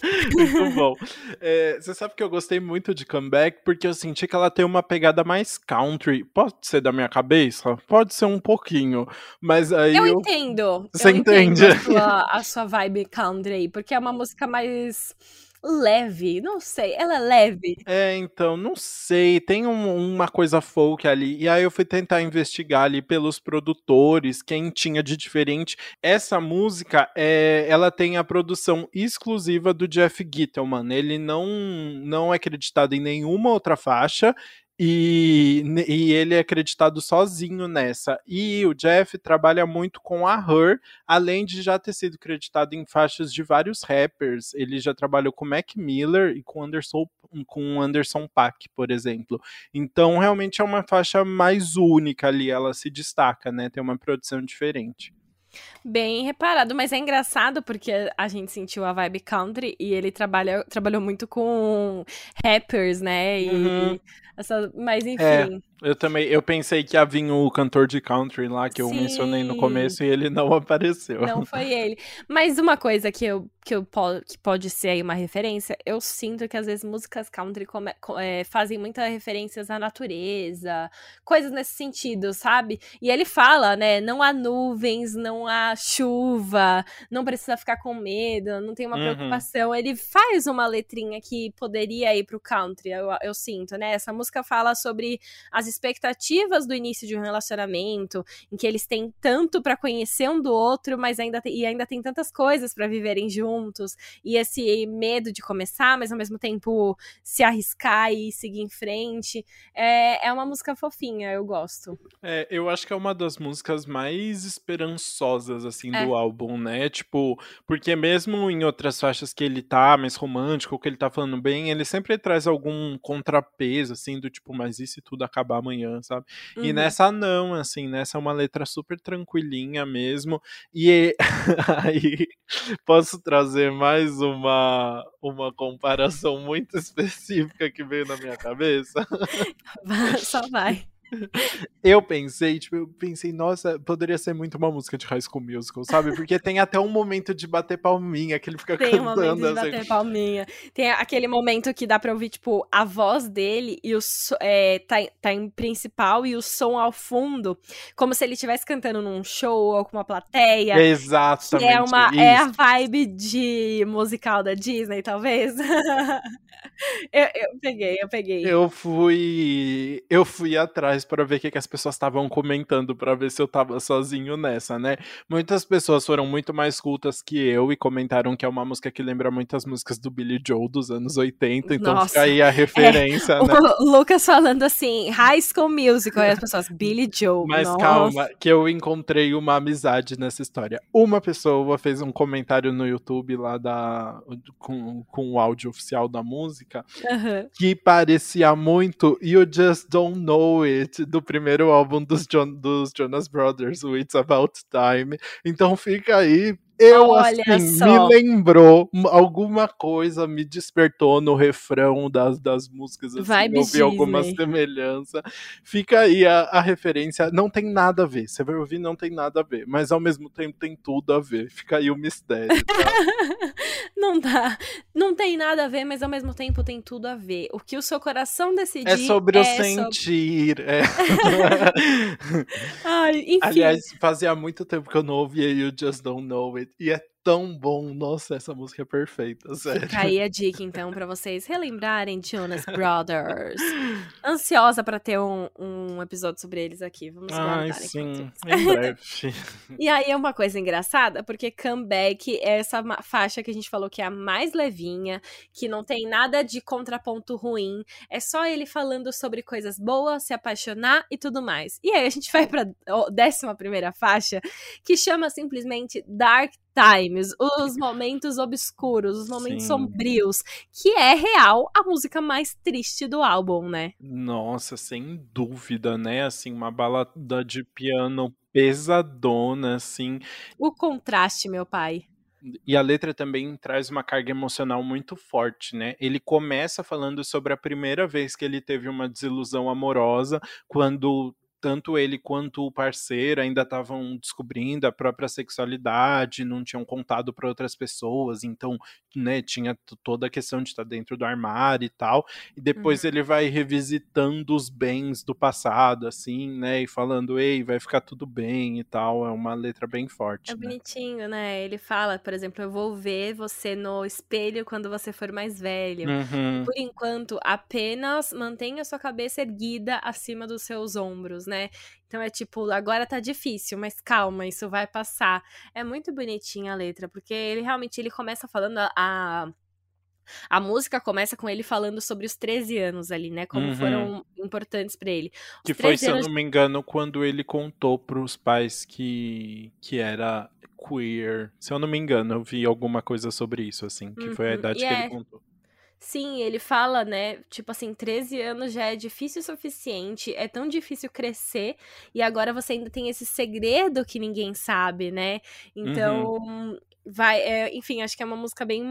[laughs] Muito bom. É, você sabe que eu gostei muito de Comeback porque eu senti que ela tem uma pegada mais country. Pode ser da minha cabeça? Pode ser um pouquinho. Mas aí. Eu, eu... entendo. Você eu entende? Entendo a, sua, a sua vibe country, porque é uma música mais leve, não sei, ela é leve. É, então, não sei, tem um, uma coisa folk ali, e aí eu fui tentar investigar ali pelos produtores, quem tinha de diferente. Essa música, é, ela tem a produção exclusiva do Jeff Gittelman, ele não, não é acreditado em nenhuma outra faixa, e, e, ele é acreditado sozinho nessa. E o Jeff trabalha muito com a Her, além de já ter sido acreditado em faixas de vários rappers. Ele já trabalhou com Mac Miller e com Anderson, com Anderson Paak, por exemplo. Então, realmente é uma faixa mais única ali, ela se destaca, né? Tem uma produção diferente. Bem reparado, mas é engraçado porque a gente sentiu a vibe country e ele trabalha, trabalhou muito com rappers, né? E, uhum. essa, mas é, enfim. É. Eu também, eu pensei que havia o cantor de country lá que eu Sim. mencionei no começo e ele não [laughs] apareceu. Não foi ele. Mas uma coisa que eu, que eu que pode ser aí uma referência, eu sinto que às vezes músicas country come, é, fazem muitas referências à natureza, coisas nesse sentido, sabe? E ele fala, né, não há nuvens, não há chuva, não precisa ficar com medo, não tem uma uhum. preocupação. Ele faz uma letrinha que poderia ir pro country, eu, eu sinto, né? Essa música fala sobre as expectativas do início de um relacionamento, em que eles têm tanto para conhecer um do outro, mas ainda tem, e ainda tem tantas coisas para viverem juntos, e esse medo de começar, mas ao mesmo tempo se arriscar e seguir em frente. É, é uma música fofinha, eu gosto. É, eu acho que é uma das músicas mais esperançosas, assim, é. do álbum, né? Tipo, porque mesmo em outras faixas que ele tá mais romântico, que ele tá falando bem, ele sempre traz algum contrapeso, assim, do tipo, mas e se tudo acabar acabar amanhã, sabe? Uhum. E nessa não, assim, nessa é uma letra super tranquilinha mesmo. E [laughs] aí posso trazer mais uma, uma comparação muito [laughs] específica que veio na minha cabeça? [laughs] Só vai. Eu pensei, tipo, eu pensei, nossa, poderia ser muito uma música de High School Musical, sabe? Porque tem até um momento de bater palminha, que ele fica tem cantando. Tem um momento de assim. bater palminha. Tem aquele momento que dá pra ouvir, tipo, a voz dele e o é, tá, tá em principal e o som ao fundo, como se ele estivesse cantando num show ou com uma plateia. Exatamente. Que é, uma, isso. é a vibe de musical da Disney, talvez. [laughs] eu, eu peguei, eu peguei. Eu fui. Eu fui atrás para ver o que, que as pessoas estavam comentando, para ver se eu tava sozinho nessa, né? Muitas pessoas foram muito mais cultas que eu e comentaram que é uma música que lembra muitas músicas do Billy Joel dos anos 80, então Nossa, fica aí a referência, é, né? O Lucas falando assim, High School Musical, e as pessoas, Billy Joel. Mas nossa. calma, que eu encontrei uma amizade nessa história. Uma pessoa fez um comentário no YouTube lá da com, com o áudio oficial da música uhum. que parecia muito You Just Don't Know It do primeiro álbum dos, dos Jonas Brothers, o It's About Time. Então fica aí eu, Olha assim, só. me lembrou, alguma coisa me despertou no refrão das, das músicas, assim, Vibe eu vi alguma Disney. semelhança. Fica aí a, a referência, não tem nada a ver, você vai ouvir, não tem nada a ver, mas ao mesmo tempo tem tudo a ver, fica aí o mistério. Tá? [laughs] não dá, não tem nada a ver, mas ao mesmo tempo tem tudo a ver. O que o seu coração decidir É sobre o é sentir. Sobre... É. Ai, [laughs] enfim. Aliás, fazia muito tempo que eu não ouvia You Just Don't Know It. E é tão bom. Nossa, essa música é perfeita, sério. Fica aí a dica, então, pra vocês relembrarem Jonas Brothers. Ansiosa pra ter um, um episódio sobre eles aqui. Vamos Ai, guardar sim, [laughs] em breve. e aí é uma coisa engraçada, porque Comeback é essa faixa que a gente falou que é a mais levinha, que não tem nada de contraponto ruim, é só ele falando sobre coisas boas, se apaixonar e tudo mais. E aí a gente vai pra décima primeira faixa, que chama simplesmente Dark Times, os momentos obscuros, os momentos Sim. sombrios, que é real a música mais triste do álbum, né? Nossa, sem dúvida, né? Assim, uma balada de piano pesadona, assim. O contraste, meu pai. E a letra também traz uma carga emocional muito forte, né? Ele começa falando sobre a primeira vez que ele teve uma desilusão amorosa, quando tanto ele quanto o parceiro ainda estavam descobrindo a própria sexualidade, não tinham contado para outras pessoas, então, né, tinha toda a questão de estar dentro do armário e tal. E depois Uhum. ele vai revisitando os bens do passado, assim, né, e falando, ei, vai ficar tudo bem e tal. É uma letra bem forte, É né? bonitinho, né? Ele fala, por exemplo, eu vou ver você no espelho quando você for mais velho. Uhum. Por enquanto, apenas mantenha sua cabeça erguida acima dos seus ombros, né? Então é tipo, agora tá difícil, mas calma, isso vai passar. É muito bonitinha a letra, porque ele realmente ele começa falando a, a a música começa com ele falando sobre os 13 anos ali, né? Como Uhum. foram importantes pra ele. Os Que foi, 13 se eu não me engano, quando ele contou pros pais que, que era queer. Se eu não me engano, eu vi alguma coisa sobre isso, assim, que foi a Uhum. idade E que é- ele contou. Sim, ele fala, né? Tipo assim, 13 anos já é difícil o suficiente, é tão difícil crescer, e agora você ainda tem esse segredo que ninguém sabe, né? Então, vai. é, enfim, acho que é uma música bem,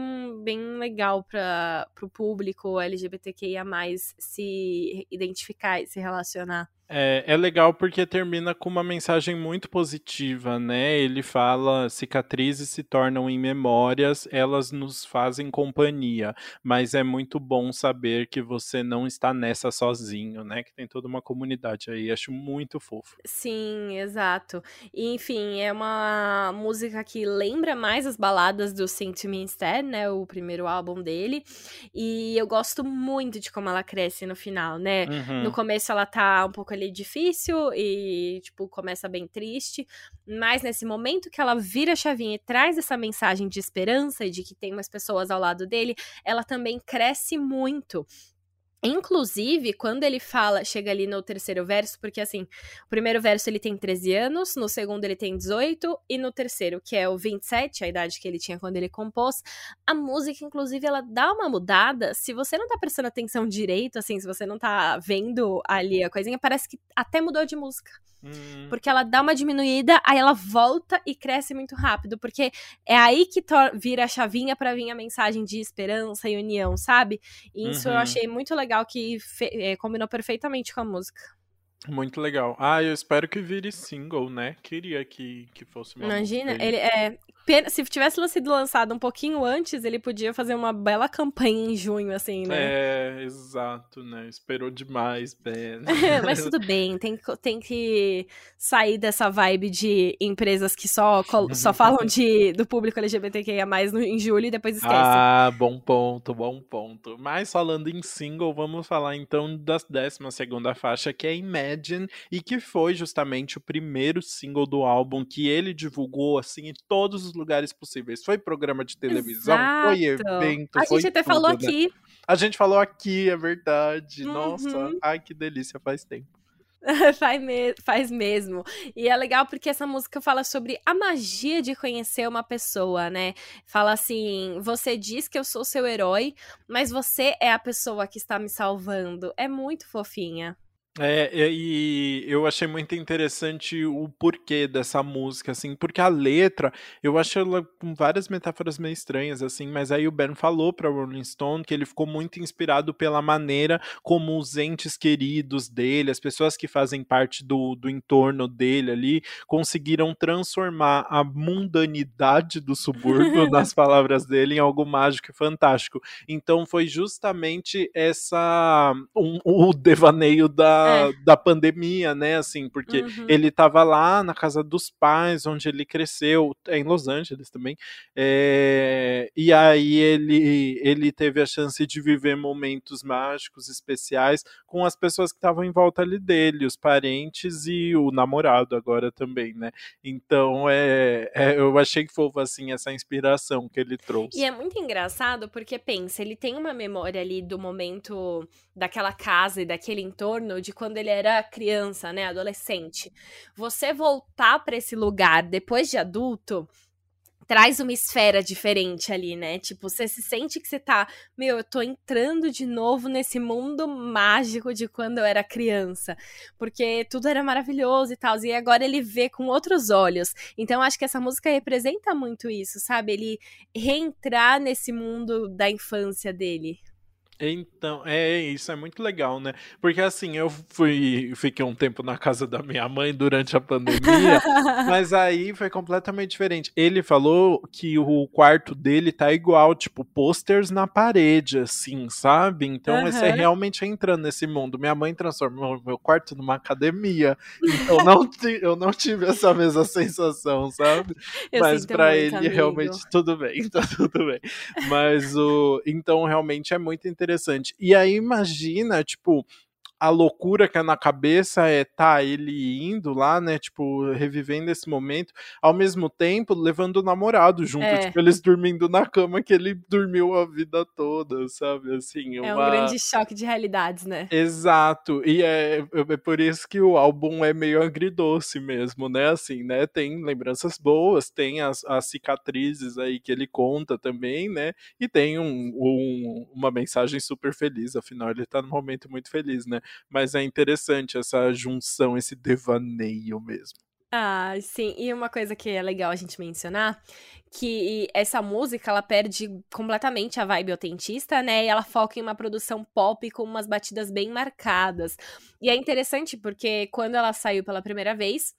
bem legal para o público LGBTQIA se identificar e se relacionar. É, é legal porque termina com uma mensagem muito positiva, né? Ele fala: cicatrizes se tornam em memórias, elas nos fazem companhia, mas é muito bom saber que você não está nessa sozinho, né? Que tem toda uma comunidade aí. Acho muito fofo. Sim, exato. E, enfim, é uma música que lembra mais as baladas do Me Instead, né? O primeiro álbum dele. E eu gosto muito de como ela cresce no final, né? Uhum. No começo ela tá um pouco ali difícil e, tipo, começa bem triste. Mas nesse momento que ela vira a chavinha e traz essa mensagem de esperança e de que tem umas pessoas ao lado dele, ela também cresce muito. Inclusive, quando ele fala, chega ali no terceiro verso, porque assim, o primeiro verso ele tem 13 anos, no segundo ele tem 18, e no terceiro, que é o 27, a idade que ele tinha quando ele compôs, a música, inclusive, ela dá uma mudada. Se você não tá prestando atenção direito, assim, se você não tá vendo ali a coisinha, parece que até mudou de música. Hum. Porque ela dá uma diminuída, aí ela volta e cresce muito rápido. Porque é aí que vira a chavinha para vir a mensagem de esperança e união, sabe? E isso uhum. eu achei muito legal que é, combinou perfeitamente com a música. Muito legal. Ah, eu espero que vire single, né? Queria que, que fosse uma Imagina, ele é. Se tivesse sido lançado um pouquinho antes, ele podia fazer uma bela campanha em junho, assim, né? É, exato, né? Esperou demais, Ben. [laughs] Mas [laughs] tudo bem, tem, tem que sair dessa vibe de empresas que só, só falam de, do público LGBTQIA no, em julho e depois esquecem. Ah, bom ponto, bom ponto. Mas falando em single, vamos falar então da 12 segunda faixa, que é Imagine, e que foi justamente o primeiro single do álbum que ele divulgou, assim, em todos os lugares possíveis. Foi programa de televisão, Exato. foi evento. A gente até tudo, falou né? aqui. A gente falou aqui, é verdade. Uhum. Nossa, ai que delícia, faz tempo. [laughs] faz, me faz mesmo. E é legal porque essa música fala sobre a magia de conhecer uma pessoa, né? Fala assim: você diz que eu sou seu herói, mas você é a pessoa que está me salvando. É muito fofinha. É, e eu achei muito interessante o porquê dessa música, assim, porque a letra, eu acho ela com várias metáforas meio estranhas, assim, mas aí o Ben falou pra Rolling Stone que ele ficou muito inspirado pela maneira como os entes queridos dele, as pessoas que fazem parte do, do entorno dele ali, conseguiram transformar a mundanidade do subúrbio, [laughs] nas palavras dele, em algo mágico e fantástico. Então foi justamente essa, um, o devaneio da é. da pandemia, né? Assim, porque uhum. ele estava lá na casa dos pais, onde ele cresceu, é em Los Angeles também. É, e aí ele, ele teve a chance de viver momentos mágicos, especiais, com as pessoas que estavam em volta ali dele, os parentes e o namorado agora também, né? Então é, é eu achei que foi assim essa inspiração que ele trouxe. E é muito engraçado porque pensa, ele tem uma memória ali do momento daquela casa e daquele entorno de quando ele era criança, né, adolescente. Você voltar para esse lugar depois de adulto traz uma esfera diferente ali, né? Tipo, você se sente que você tá, meu, eu tô entrando de novo nesse mundo mágico de quando eu era criança, porque tudo era maravilhoso e tal, e agora ele vê com outros olhos. Então acho que essa música representa muito isso, sabe? Ele reentrar nesse mundo da infância dele. Então, é isso, é muito legal, né? Porque assim, eu fui, fiquei um tempo na casa da minha mãe durante a pandemia, [laughs] mas aí foi completamente diferente. Ele falou que o quarto dele tá igual, tipo, posters na parede, assim, sabe? Então, uhum. você realmente entrando nesse mundo. Minha mãe transformou meu quarto numa academia, então não eu não tive essa mesma sensação, sabe? Eu mas para ele, amigo. realmente, tudo bem, [laughs] tá tudo bem. Mas o. Então, realmente é muito interessante interessante. E aí imagina, tipo, a loucura que é na cabeça é tá ele indo lá, né, tipo, revivendo esse momento, ao mesmo tempo levando o namorado junto, é. tipo, eles dormindo na cama que ele dormiu a vida toda, sabe, assim. Uma... É um grande choque de realidades, né? Exato, e é, é por isso que o álbum é meio agridoce mesmo, né, assim, né, tem lembranças boas, tem as, as cicatrizes aí que ele conta também, né, e tem um, um, uma mensagem super feliz, afinal ele tá num momento muito feliz, né, mas é interessante essa junção, esse devaneio mesmo. Ah, sim. E uma coisa que é legal a gente mencionar, que essa música, ela perde completamente a vibe autentista, né? E ela foca em uma produção pop com umas batidas bem marcadas. E é interessante porque quando ela saiu pela primeira vez,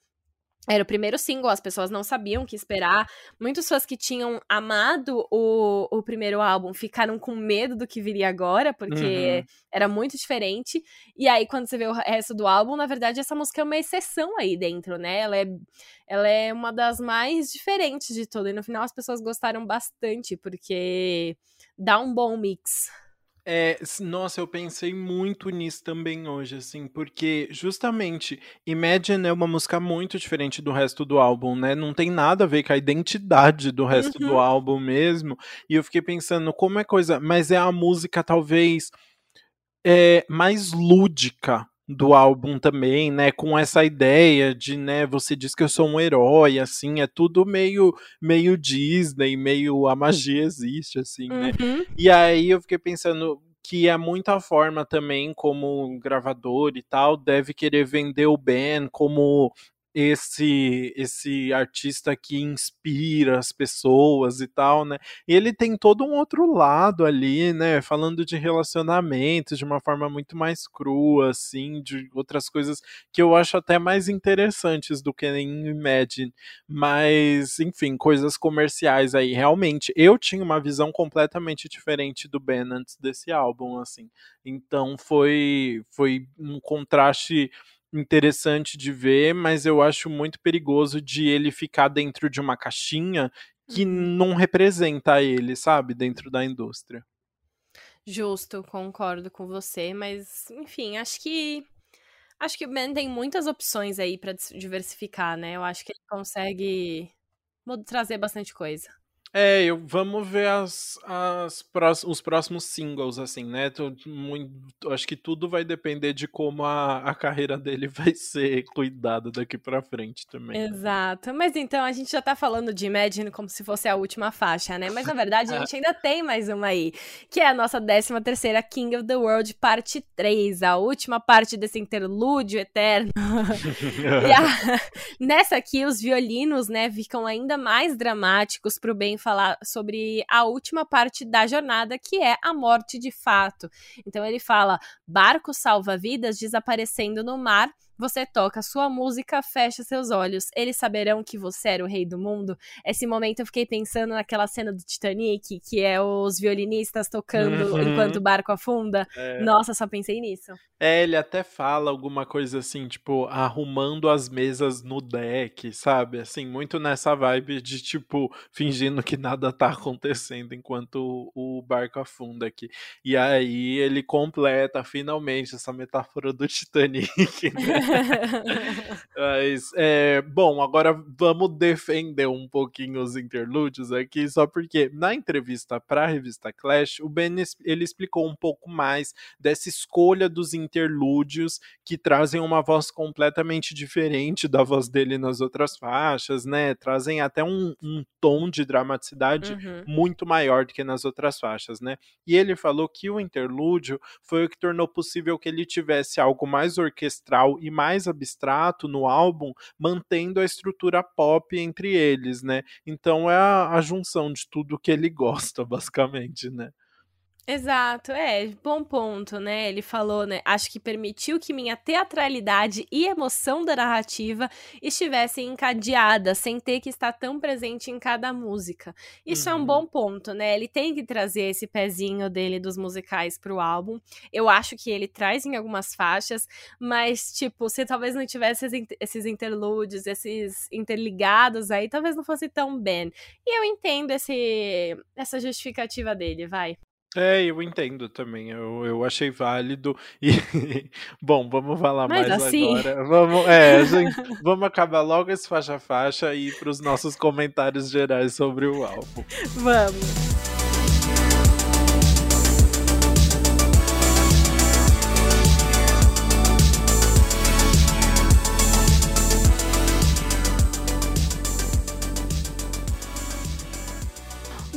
era o primeiro single, as pessoas não sabiam o que esperar. Muitas pessoas que tinham amado o, o primeiro álbum ficaram com medo do que viria agora, porque uhum. era muito diferente. E aí, quando você vê o resto do álbum, na verdade, essa música é uma exceção aí dentro, né? Ela é, ela é uma das mais diferentes de todas. E no final, as pessoas gostaram bastante, porque dá um bom mix. É, nossa, eu pensei muito nisso também hoje, assim, porque justamente Imagine é uma música muito diferente do resto do álbum, né? Não tem nada a ver com a identidade do resto uhum. do álbum mesmo. E eu fiquei pensando como é coisa, mas é a música talvez é, mais lúdica do álbum também, né, com essa ideia de, né, você diz que eu sou um herói, assim, é tudo meio meio Disney, meio a magia existe, assim, né. Uhum. E aí eu fiquei pensando que é muita forma também como gravador e tal, deve querer vender o Ben como esse esse artista que inspira as pessoas e tal, né? E ele tem todo um outro lado ali, né? Falando de relacionamentos de uma forma muito mais crua, assim, de outras coisas que eu acho até mais interessantes do que em Imagine. Mas, enfim, coisas comerciais aí. Realmente, eu tinha uma visão completamente diferente do Ben antes desse álbum, assim. Então foi, foi um contraste interessante de ver, mas eu acho muito perigoso de ele ficar dentro de uma caixinha que Uhum. não representa ele, sabe, dentro da indústria. Justo, concordo com você, mas enfim, acho que acho que o Ben tem muitas opções aí dis- diversificar, né? Eu acho que ele consegue trazer bastante coisa. É, eu, vamos ver as, as prós- os próximos singles, assim, né? Tô muito- acho que tudo vai depender de como a, a carreira dele [laughs] vai ser cuidada daqui pra frente também. Exato. Mas então a gente já tá falando de Imagine como se fosse a última faixa, né? Mas na verdade a [laughs] gente ainda tem mais uma aí, que é a nossa 13 terceira King of the World, parte 3, a última parte desse interlúdio eterno. [laughs] E a- nessa aqui, os violinos, né, ficam ainda mais dramáticos pro Ben falar sobre a última parte da jornada, que é a morte de fato. Então ele fala: barco salva-vidas desaparecendo no mar. Você toca sua música, fecha seus olhos. Eles saberão que você era o rei do mundo. Esse momento eu fiquei pensando naquela cena do Titanic, que é os violinistas tocando Uhum. enquanto o barco afunda. É. Nossa, só pensei nisso. É, ele até fala alguma coisa assim, tipo, arrumando as mesas no deck, sabe? Assim, muito nessa vibe de, tipo, fingindo que nada tá acontecendo enquanto o, o barco afunda aqui. E aí ele completa finalmente essa metáfora do Titanic, [laughs] né? [laughs] Mas, é, bom, agora vamos defender um pouquinho os interlúdios aqui, só porque na entrevista para a revista Clash, o Ben ele explicou um pouco mais dessa escolha dos interlúdios que trazem uma voz completamente diferente da voz dele nas outras faixas, né? Trazem até um, um tom de dramaticidade Uhum. muito maior do que nas outras faixas, né? E ele falou que o interlúdio foi o que tornou possível que ele tivesse algo mais orquestral e mais abstrato no álbum, mantendo a estrutura pop entre eles, né? Então é a, a junção de tudo que ele [laughs] gosta, basicamente, né? Exato, é, bom ponto, né? Ele falou, né? Acho que permitiu que minha teatralidade e emoção da narrativa estivessem encadeadas, sem ter que estar tão presente em cada música. Isso é um Uhum. bom ponto, né? Ele tem que trazer esse pezinho dele dos musicais pro álbum. Eu acho que ele traz em algumas faixas, mas, tipo, se talvez não tivesse esses in- esses interlúdios, esses interligados aí, talvez não fosse tão bem. E eu entendo esse, essa justificativa dele, vai. É, eu entendo também. Eu, eu achei válido. E, [laughs] bom, vamos falar Mas mais assim? agora. Vamos, é, gente, [laughs] vamos acabar logo esse faixa faixa e ir para os nossos comentários gerais sobre o álbum. Vamos.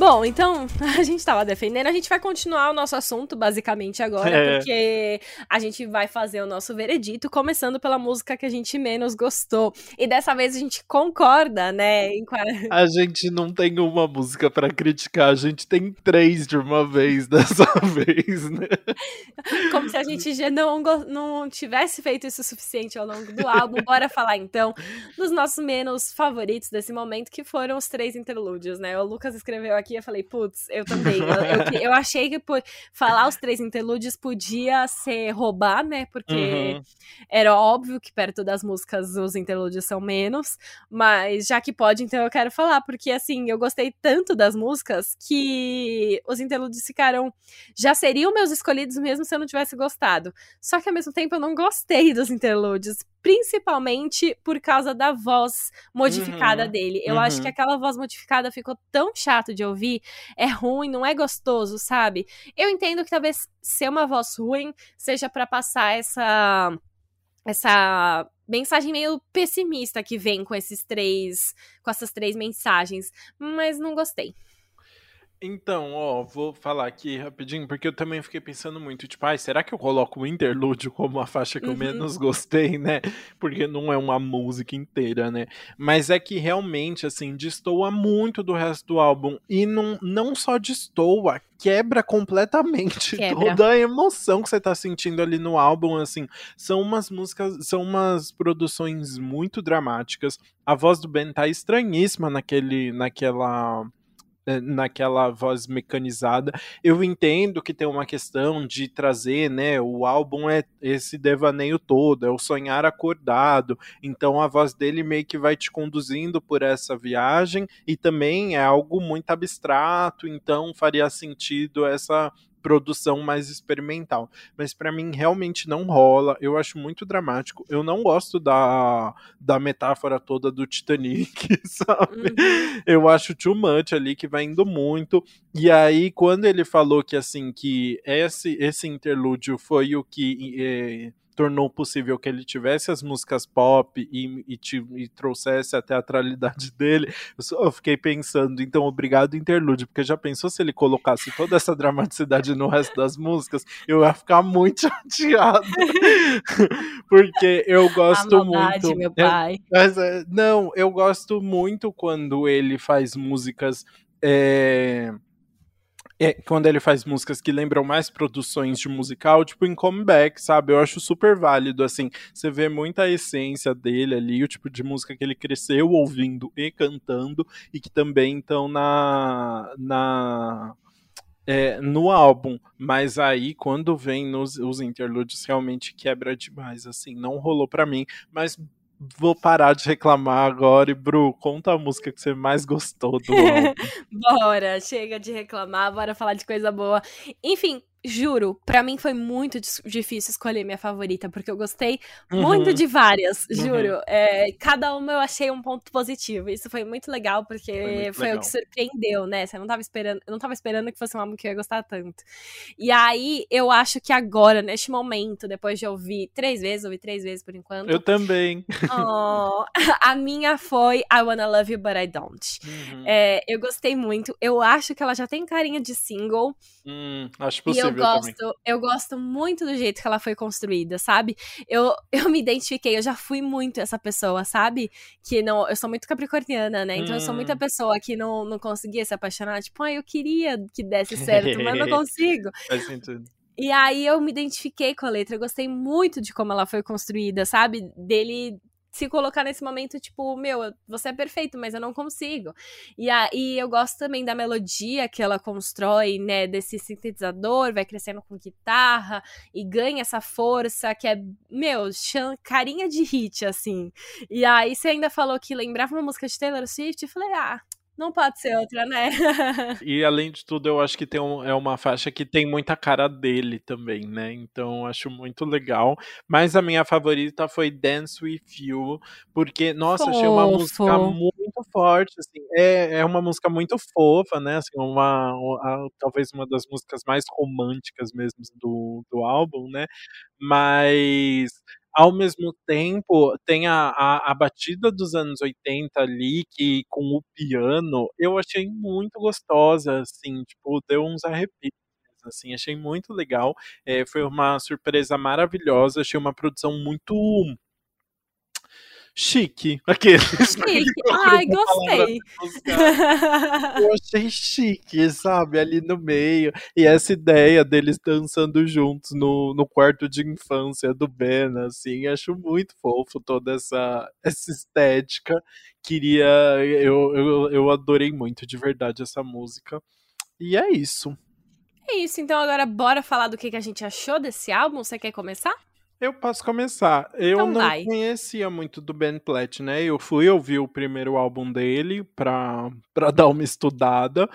Bom, então [laughs] a gente tava defendendo, a gente vai continuar o nosso assunto basicamente agora, É. porque a gente vai fazer o nosso veredito, começando pela música que a gente menos gostou. E dessa vez a gente concorda, né? em [laughs] A gente não tem uma música para criticar, a gente tem três de uma vez [laughs] dessa vez, né? Como se a gente já não, não tivesse feito isso o suficiente ao longo do álbum. Bora falar então dos nossos menos favoritos desse momento, que foram os três interlúdios, né? O Lucas escreveu aqui, eu falei, putz, eu também. Eu, eu, eu achei que por falar os três interlúdios podia ser roubar, né? Porque Uhum. era óbvio que perto das músicas os interlúdios são menos, mas já que pode, então eu quero falar, porque assim, eu gostei tanto das músicas que os interlúdios ficaram. Já seriam meus escolhidos mesmo se eu não tivesse gostado. Só que ao mesmo tempo eu não gostei dos interlúdios. Principalmente por causa da voz modificada Uhum, dele. Eu acho que uhum. aquela voz modificada ficou tão chato de ouvir, é ruim, não é gostoso, sabe? Eu entendo que talvez ser uma voz ruim seja pra passar essa essa mensagem meio pessimista que vem com esses três com essas três mensagens, mas não gostei. Então, ó, vou falar aqui rapidinho, porque eu também fiquei pensando muito, tipo, ai, será que eu coloco o interlúdio como a faixa que eu Uhum. menos gostei, né? Porque não é uma música inteira, né? Mas é que realmente, assim, destoa muito do resto do álbum. E não, não só destoa, quebra completamente [laughs] Quebra. toda a emoção que você tá sentindo ali no álbum, assim. São umas músicas, são umas produções muito dramáticas. A voz do Ben tá estranhíssima naquele, naquela naquela voz mecanizada. Eu entendo que tem uma questão de trazer, né, o álbum é esse devaneio todo, é o sonhar acordado. Então a voz dele meio que vai te conduzindo por essa viagem e também é algo muito abstrato, então faria sentido essa produção mais experimental. Mas pra mim realmente não rola. Eu acho muito dramático. Eu não gosto da, da metáfora toda do Titanic, [laughs] sabe? Uhum. Eu acho too much ali que vai indo muito. E aí, quando ele falou que assim, que esse, esse interlúdio foi o que eh, tornou possível que ele tivesse as músicas pop e, e, ti- e trouxesse a teatralidade [laughs] dele, eu, só, eu fiquei pensando, então, obrigado, interlúdio, porque já pensou se ele colocasse toda essa dramaticidade no resto das músicas? Eu ia ficar muito [laughs] chateado. [laughs] porque eu A gosto maldade, muito. meu eu- pai. mas, é, não, eu gosto muito quando ele faz músicas. é, é, quando ele faz músicas que lembram mais produções de musical, tipo em comeback, sabe? Eu acho super válido, assim. Você vê muita essência dele ali, o tipo de música que ele cresceu ouvindo e cantando, e que também estão na. na é, no álbum, mas aí quando vem nos os interlúdios realmente quebra demais, assim, não rolou pra mim, mas vou parar de reclamar agora e Bru, conta a música que você mais gostou do [laughs] álbum. Bora, chega de reclamar, bora falar de coisa boa. Enfim, juro, pra mim foi muito difícil escolher minha favorita, porque eu gostei muito Uhum, de várias, uhum. juro. É, cada uma eu achei um ponto positivo. Isso foi muito legal, porque Foi muito foi o legal. que surpreendeu, né? Você não tava esperando, eu não tava esperando que fosse um álbum que eu ia gostar tanto. E aí, eu acho que agora, neste momento, depois de ouvir três vezes, ouvi três vezes por enquanto, Eu também. oh, a minha foi I Wanna Love You But I Don't. Uhum. É, eu gostei muito. Eu acho que ela já tem carinha de single. Hum, acho E eu possível também. gosto, eu gosto muito do jeito que ela foi construída, sabe? Eu, [laughs] eu me identifiquei, eu já fui muito essa pessoa, sabe? Que não. Eu sou muito capricorniana, né? Então eu sou muita Hum. pessoa que não, não conseguia se apaixonar. Tipo, ah, eu queria que desse certo, mas não [laughs] consigo. Faz sentido. E aí eu me identifiquei com a letra, eu gostei muito de como ela foi construída, sabe? Dele se colocar nesse momento, tipo, meu, você é perfeito, mas eu não consigo. E aí eu gosto também da melodia que ela constrói, né, desse sintetizador, vai crescendo com guitarra e ganha essa força que é, meu, carinha de hit, assim. E aí você ainda falou que lembrava uma música de Taylor Swift, eu falei, ah, não pode ser outra, né? [laughs] E além de tudo, eu acho que tem um- é uma faixa que tem muita cara dele também, né? Então acho muito legal. Mas a minha favorita foi Dance With You, porque, nossa, achei uma música Fofo. muito forte, assim. É, é uma música muito fofa, né? Assim, uma, a- talvez uma das músicas mais românticas mesmo do, do álbum, né? Mas ao mesmo tempo tem a, a, a batida dos anos 80 ali, que com o piano, eu achei muito gostosa, assim, tipo, deu uns arrepios. Assim, achei muito legal. É, foi uma surpresa maravilhosa. Achei uma produção muito chique. Aqueles. [laughs] Chique. Ai, gostei. Eu achei chique, sabe? Ali no meio. E essa ideia deles dançando juntos no, no quarto de infância do Ben, assim, acho muito fofo toda essa, essa estética. Queria. Eu, eu, eu adorei muito, de verdade, essa música. E é isso. É isso, então agora bora falar do que, que a gente achou desse álbum. Você quer começar? Eu posso começar. Eu Então não vai. conhecia muito do Ben Platt, né? Eu fui ouvir o primeiro álbum dele pra, pra [laughs] dar uma estudada.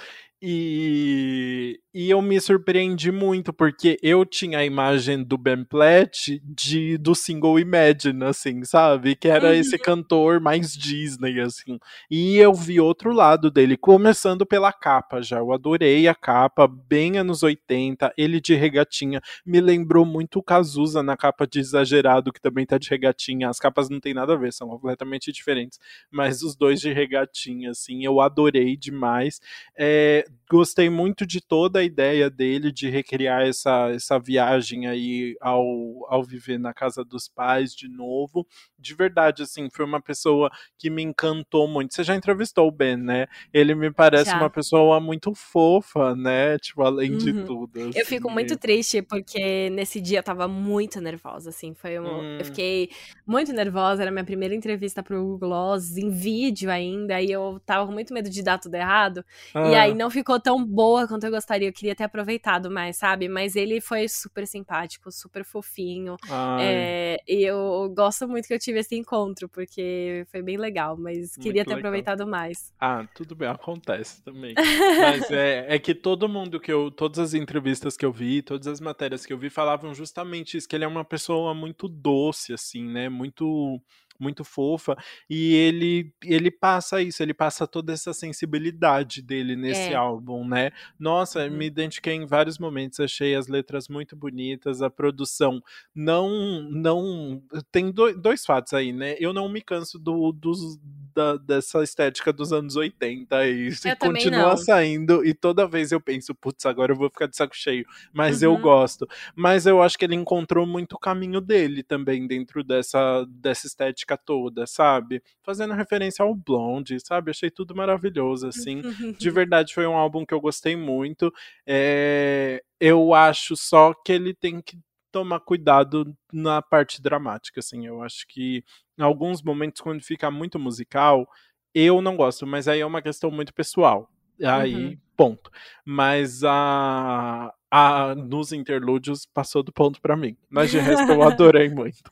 E, e eu me surpreendi muito, porque eu tinha a imagem do Ben Platt de, do single Imagine, assim, sabe? Que era uhum. esse cantor mais Disney, assim. E eu vi outro lado dele, começando pela capa já. Eu adorei a capa, bem anos 80, ele de regatinha. Me lembrou muito o Cazuza na capa de Exagerado, que também tá de regatinha. As capas não tem nada a ver, são completamente diferentes. Mas os dois de regatinha, assim, eu adorei demais. É, gostei muito de toda a ideia dele de recriar essa, essa viagem aí ao, ao viver na casa dos pais de novo. De verdade, assim, foi uma pessoa que me encantou muito. Você já entrevistou o Ben, né? Ele me parece já. uma pessoa muito fofa, né? Tipo, além uhum. de tudo. Assim. Eu fico muito triste porque nesse dia eu tava muito nervosa, assim. Foi um... Hum. Eu fiquei muito nervosa, era minha primeira entrevista pro Gloss, em vídeo ainda, e eu tava com muito medo de dar tudo errado. Ah. E aí não ficou tão boa quanto eu gostaria. Eu queria ter aproveitado mais, sabe? Mas ele foi super simpático, super fofinho. É, e eu gosto muito que eu tive esse encontro, porque foi bem legal, mas muito queria ter legal. aproveitado mais. Ah, tudo bem, acontece também. mas é, é que todo mundo que eu. Todas as entrevistas que eu vi, todas as matérias que eu vi falavam justamente isso, que ele é uma pessoa muito doce, assim, né? Muito muito fofa, e ele ele passa isso, ele passa toda essa sensibilidade dele nesse é. álbum, né? Nossa, uhum. me identifiquei em vários momentos, achei as letras muito bonitas, a produção não não tem dois, dois fatos aí, né? Eu não me canso do, dos da, dessa estética dos anos 80 e eu continua saindo e toda vez eu penso, putz, agora eu vou ficar de saco cheio, mas uhum. eu gosto. Mas eu acho que ele encontrou muito o caminho dele também dentro dessa dessa estética toda, sabe? Fazendo referência ao Blonde, sabe? Achei tudo maravilhoso, assim. De [laughs] verdade, foi um álbum que eu gostei muito. É... Eu acho só que ele tem que tomar cuidado na parte dramática, assim. Eu acho que em alguns momentos, quando fica muito musical, eu não gosto, mas aí é uma questão muito pessoal. Aí, uhum. ponto. Mas a, a, nos interlúdios passou do ponto para mim. Mas de resto eu [laughs] adorei muito.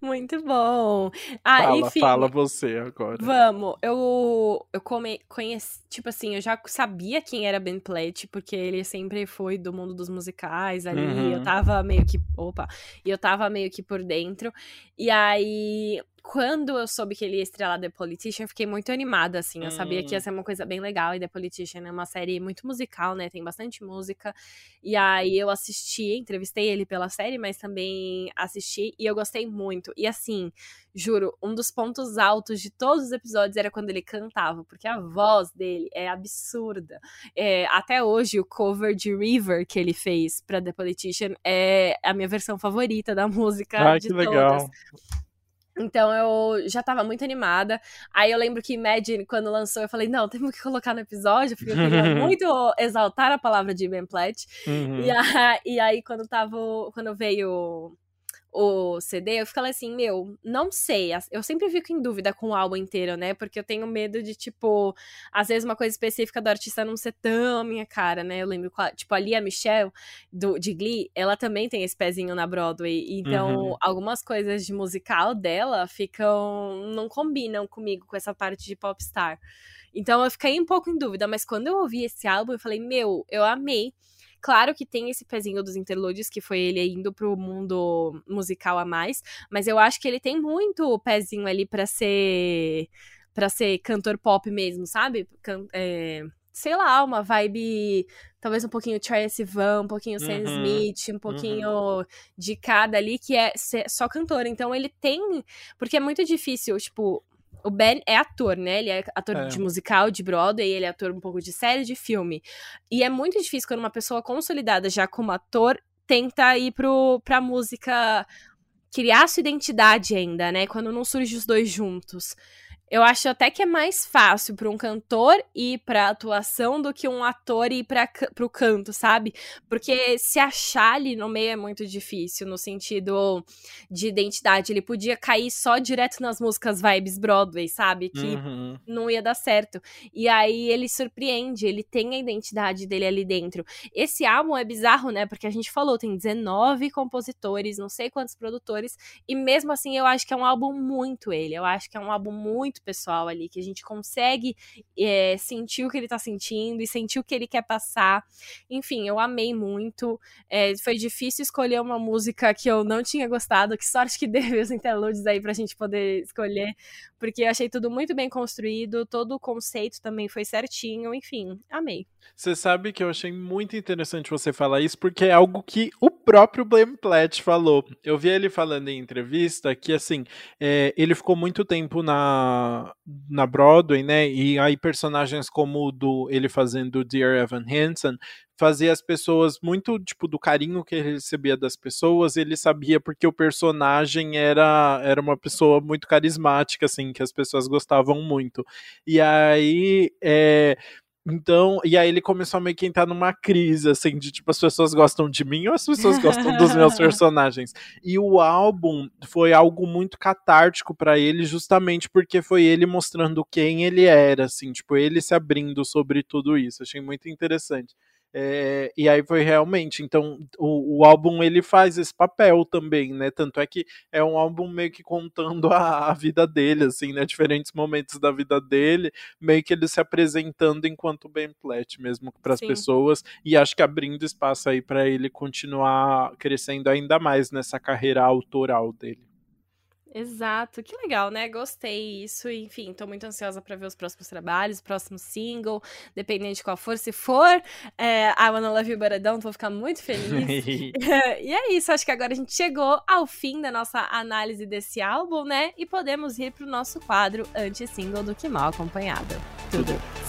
Muito bom. Ah, fala, enfim. fala você agora. Vamos. Eu, eu come, conheci, tipo assim, eu já sabia quem era Ben Platt, porque ele sempre foi do mundo dos musicais ali. Uhum. Eu tava meio que. Opa! E eu tava meio que por dentro. E aí, quando eu soube que ele ia estrelar The Politician, fiquei muito animada, assim. Eu hum. sabia que ia hum. ser uma coisa bem legal. E The Politician é uma série muito musical, né? Tem bastante música. E aí eu assisti, entrevistei ele pela série, mas também assisti e eu gostei muito. E assim, juro, um dos pontos altos de todos os episódios era quando ele cantava, porque a voz dele é absurda. É, até hoje, o cover de River que ele fez pra The Politician é a minha versão favorita da [laughs] música Ai, de que todas. legal. Então eu já tava muito animada. Aí eu lembro que Imagine, quando lançou, eu falei, não, temos que colocar no episódio, porque eu queria [laughs] muito exaltar a palavra de Ben Platt. Uhum. E, a, e aí, quando tava. Quando veio o CD, eu falei assim, meu, não sei. Eu sempre fico em dúvida com o álbum inteiro, né? Porque eu tenho medo de, tipo, às vezes uma coisa específica do artista não ser tão minha cara, né? Eu lembro, tipo, a Lia Michelle, do, de Glee, ela também tem esse pezinho na Broadway. Então, uhum. algumas coisas de musical dela ficam. não combinam comigo, com essa parte de popstar. Então, eu fiquei um pouco em dúvida, mas quando eu ouvi esse álbum, eu falei, meu, eu amei. Claro que tem esse pezinho dos interludes, que foi ele indo pro mundo musical a mais, mas eu acho que ele tem muito pezinho ali para ser para ser cantor pop mesmo, sabe? Can é, sei lá, uma vibe talvez um pouquinho Troye Sivan, um pouquinho Sam uhum, Smith, um pouquinho uhum. de cada ali que é só cantor. Então ele tem, porque é muito difícil, tipo, o Ben é ator, né? Ele é ator é. de musical, de Broadway, ele é ator um pouco de série, de filme. E é muito difícil quando uma pessoa consolidada já como ator tenta ir pro, pra música, criar sua identidade ainda, né? Quando não surge os dois juntos. Eu acho até que é mais fácil para um cantor ir pra atuação do que um ator ir para pro canto, sabe? Porque se achar ali no meio é muito difícil, no sentido de identidade. Ele podia cair só direto nas músicas vibes Broadway, sabe? Que uhum. não ia dar certo. E aí ele surpreende, ele tem a identidade dele ali dentro. Esse álbum é bizarro, né? Porque a gente falou, tem 19 compositores, não sei quantos produtores, e mesmo assim eu acho que é um álbum muito ele. Eu acho que é um álbum muito muito pessoal ali, que a gente consegue é, sentir o que ele tá sentindo e sentir o que ele quer passar. Enfim, eu amei muito. É, foi difícil escolher uma música que eu não tinha gostado. Que sorte que [laughs] deu os interludes aí pra gente poder escolher, porque eu achei tudo muito bem construído, todo o conceito também foi certinho, enfim, amei. Você sabe que eu achei muito interessante você falar isso, porque é algo que o próprio Blame Platt falou. Eu vi ele falando em entrevista que, assim, é, ele ficou muito tempo na, na Broadway, né? E aí personagens como o do ele fazendo Dear Evan Hansen fazia as pessoas muito, tipo, do carinho que ele recebia das pessoas, ele sabia porque o personagem era, era uma pessoa muito carismática, assim, que as pessoas gostavam muito. E aí, é, então, e aí ele começou a meio que entrar numa crise, assim, de tipo, as pessoas gostam de mim ou as pessoas gostam dos meus [laughs] personagens. E o álbum foi algo muito catártico para ele, justamente porque foi ele mostrando quem ele era, assim, tipo, ele se abrindo sobre tudo isso. Achei muito interessante. É, e aí foi realmente, então o, o, álbum ele faz esse papel também, né? Tanto é que é um álbum meio que contando a, a vida dele, assim, né? Diferentes momentos da vida dele, meio que ele se apresentando enquanto Ben Platt mesmo para as pessoas e acho que abrindo espaço aí para ele continuar crescendo ainda mais nessa carreira autoral dele. Exato, que legal, né? Gostei isso. Enfim, tô muito ansiosa para ver os próximos trabalhos, próximo single, dependendo de qual for. Se for é, I Wanna Love You Baradão, vou ficar muito feliz. [laughs] [laughs] e é isso, acho que agora a gente chegou ao fim da nossa análise desse álbum, né? E podemos ir pro nosso quadro anti-single do Que Mal Acompanhado. Tudo. Tudo.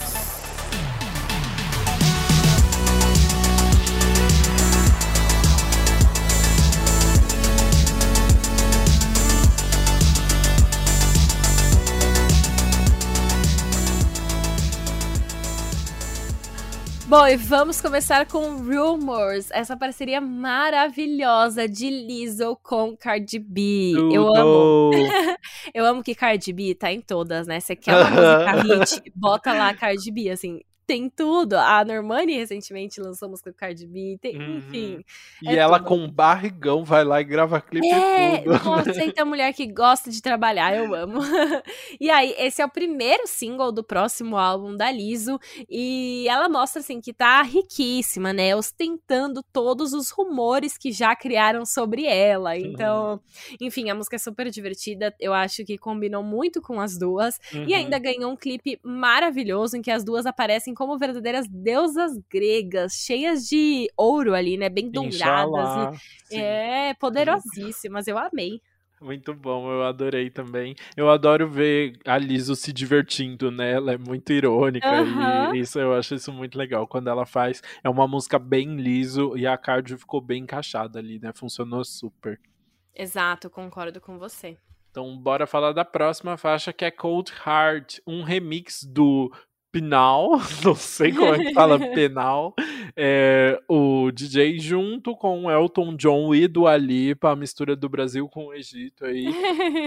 Bom, e vamos começar com Rumors, essa parceria maravilhosa de Lizzo com Cardi B. Tudo. Eu amo. [laughs] eu amo que Cardi B tá em todas, né? Você quer uma música [laughs] hit, bota lá Cardi B, assim, tem tudo. A Normani recentemente lançou música com Cardi B, tem, uhum. enfim. E é ela tudo. com barrigão vai lá e grava clipe é, tudo. Tem mulher que gosta de trabalhar, eu amo. [laughs] e aí, esse é o primeiro single do próximo álbum da Liso e ela mostra assim que tá riquíssima, né? Ostentando todos os rumores que já criaram sobre ela. Então, uhum. enfim, a música é super divertida. Eu acho que combinou muito com as duas uhum. e ainda ganhou um clipe maravilhoso em que as duas aparecem como verdadeiras deusas gregas, cheias de ouro ali, né? Bem douradas. E, é, poderosíssimas. Eu amei. Muito bom, eu adorei também. Eu adoro ver a Liso se divertindo, né? Ela é muito irônica uhum. e isso eu acho isso muito legal. Quando ela faz, é uma música bem liso e a cardio ficou bem encaixada ali, né? Funcionou super. Exato, concordo com você. Então, bora falar da próxima faixa que é Cold Heart, um remix do Pinal, [laughs] não sei como é que fala [laughs] penal, é, o DJ junto com Elton John e Dua Lipa, a mistura do Brasil com o Egito aí.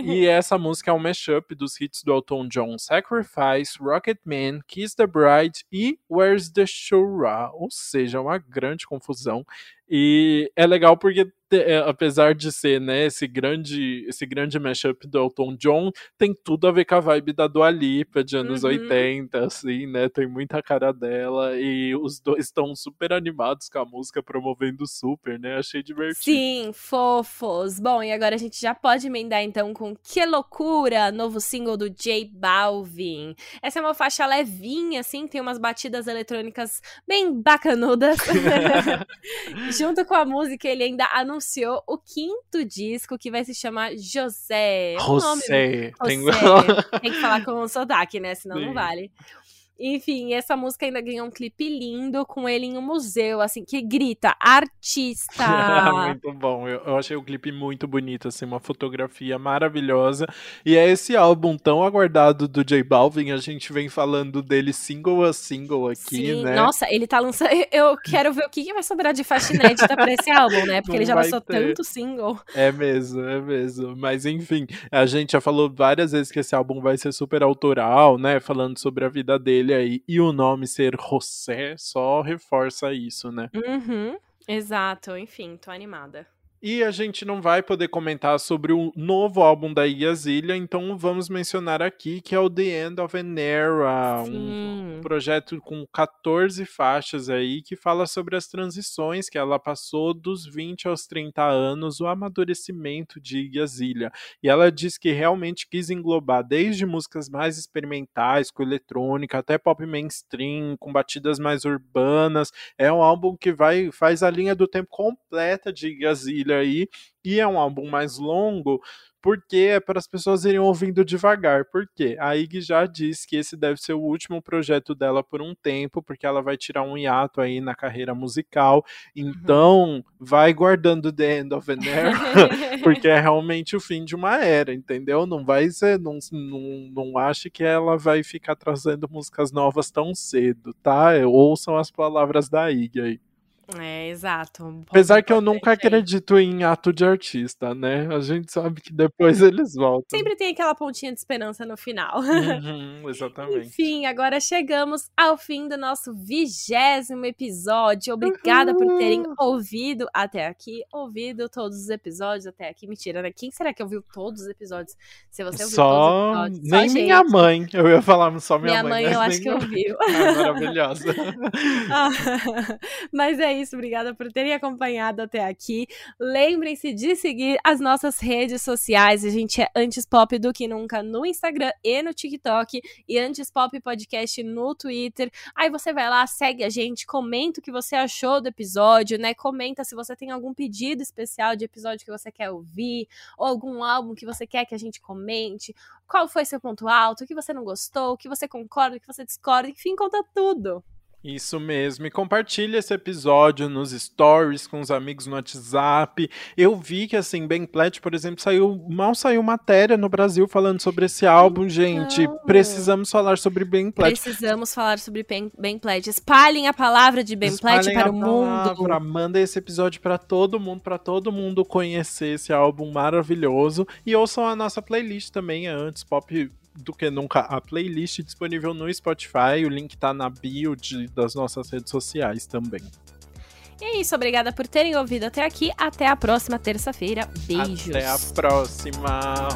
e [laughs] essa música é um mashup dos hits do Elton John, Sacrifice, Rocket Man, Kiss the Bride e Where's the Shura, ou seja, uma grande confusão. E é legal porque é, apesar de ser, né, esse grande, esse grande mashup do Elton John, tem tudo a ver com a vibe da Dua Lipa de anos uhum. 80, assim, né, tem muita cara dela e os dois estão super animados com a música, promovendo super, né, achei divertido. Sim, fofos. Bom, e agora a gente já pode emendar então com Que Loucura, novo single do J Balvin. Essa é uma faixa levinha, assim, tem umas batidas eletrônicas bem bacanudas. [laughs] [laughs] Junto com a música, ele ainda anunciou o quinto disco que vai se chamar José. José. José. [laughs] Tem que falar com o sotaque, né? Senão Sim. não vale. Enfim, essa música ainda ganhou um clipe lindo com ele em um museu, assim, que grita artista. [laughs] muito bom. Eu, eu, achei o clipe muito bonito, assim, uma fotografia maravilhosa. E é esse álbum tão aguardado do J Balvin, a gente vem falando dele single a single aqui, Sim, né? Nossa, ele tá lançando. Eu quero ver o que vai sobrar de faixa inédita pra esse álbum, né? Porque Não ele já lançou ter. tanto single. É mesmo, é mesmo. Mas enfim, a gente já falou várias vezes que esse álbum vai ser super autoral, né? Falando sobre a vida dele dele aí e o nome ser José só reforça isso, né? Uhum, exato, enfim, tô animada. E a gente não vai poder comentar sobre o novo álbum da Iggy Azalea, então vamos mencionar aqui que é o The End of an Era, um projeto com 14 faixas aí que fala sobre as transições que ela passou dos 20 aos 30 anos, o amadurecimento de Iggy Azalea. E ela diz que realmente quis englobar desde músicas mais experimentais, com eletrônica, até pop mainstream, com batidas mais urbanas. É um álbum que vai faz a linha do tempo completa de Iggy Azalea aí, e é um álbum mais longo, porque é para as pessoas irem ouvindo devagar. Por quê? A Iggy já disse que esse deve ser o último projeto dela por um tempo, porque ela vai tirar um hiato aí na carreira musical. Então, uhum. vai guardando The End of an Era, [laughs] porque é realmente o fim de uma era, entendeu? Não vai ser, não, não, não ache que ela vai ficar trazendo músicas novas tão cedo, tá? Ouçam as palavras da Iggy aí. É, exato. Apesar que eu nunca aí. acredito em ato de artista, né? A gente sabe que depois [laughs] eles voltam. Sempre tem aquela pontinha de esperança no final. Uhum, [laughs] exatamente. Enfim, agora chegamos ao fim do nosso vigésimo episódio. Obrigada uhum. por terem ouvido até aqui, ouvido todos os episódios até aqui. Mentira, né? Quem será que ouviu todos os episódios? Se você ouviu só... todos os episódios. Nem só minha gente. mãe. Eu ia falar só minha, minha mãe. Minha mãe, eu acho que ouviu. Ah, maravilhosa. [laughs] ah, mas é isso, obrigada por terem acompanhado até aqui. Lembrem-se de seguir as nossas redes sociais. A gente é Antes Pop do que nunca no Instagram e no TikTok e Antes Pop Podcast no Twitter. Aí você vai lá, segue a gente, comenta o que você achou do episódio, né? Comenta se você tem algum pedido especial de episódio que você quer ouvir, ou algum álbum que você quer que a gente comente, qual foi seu ponto alto, o que você não gostou, o que você concorda, o que você discorda, enfim, conta tudo. Isso mesmo. E compartilhe esse episódio nos stories com os amigos no WhatsApp. Eu vi que, assim, Ben Platt, por exemplo, saiu. Mal saiu matéria no Brasil falando sobre esse álbum, gente. Precisamos falar sobre Ben Platt. Precisamos falar sobre Ben, ben Platt. Espalhem a palavra de Ben Platt para o mundo. Palavra. Manda esse episódio para todo mundo, para todo mundo conhecer esse álbum maravilhoso. E ouçam a nossa playlist também, antes Pop do que nunca a playlist disponível no Spotify. O link tá na bio de, das nossas redes sociais também. E é isso, obrigada por terem ouvido até aqui. Até a próxima terça-feira. Beijos. Até a próxima.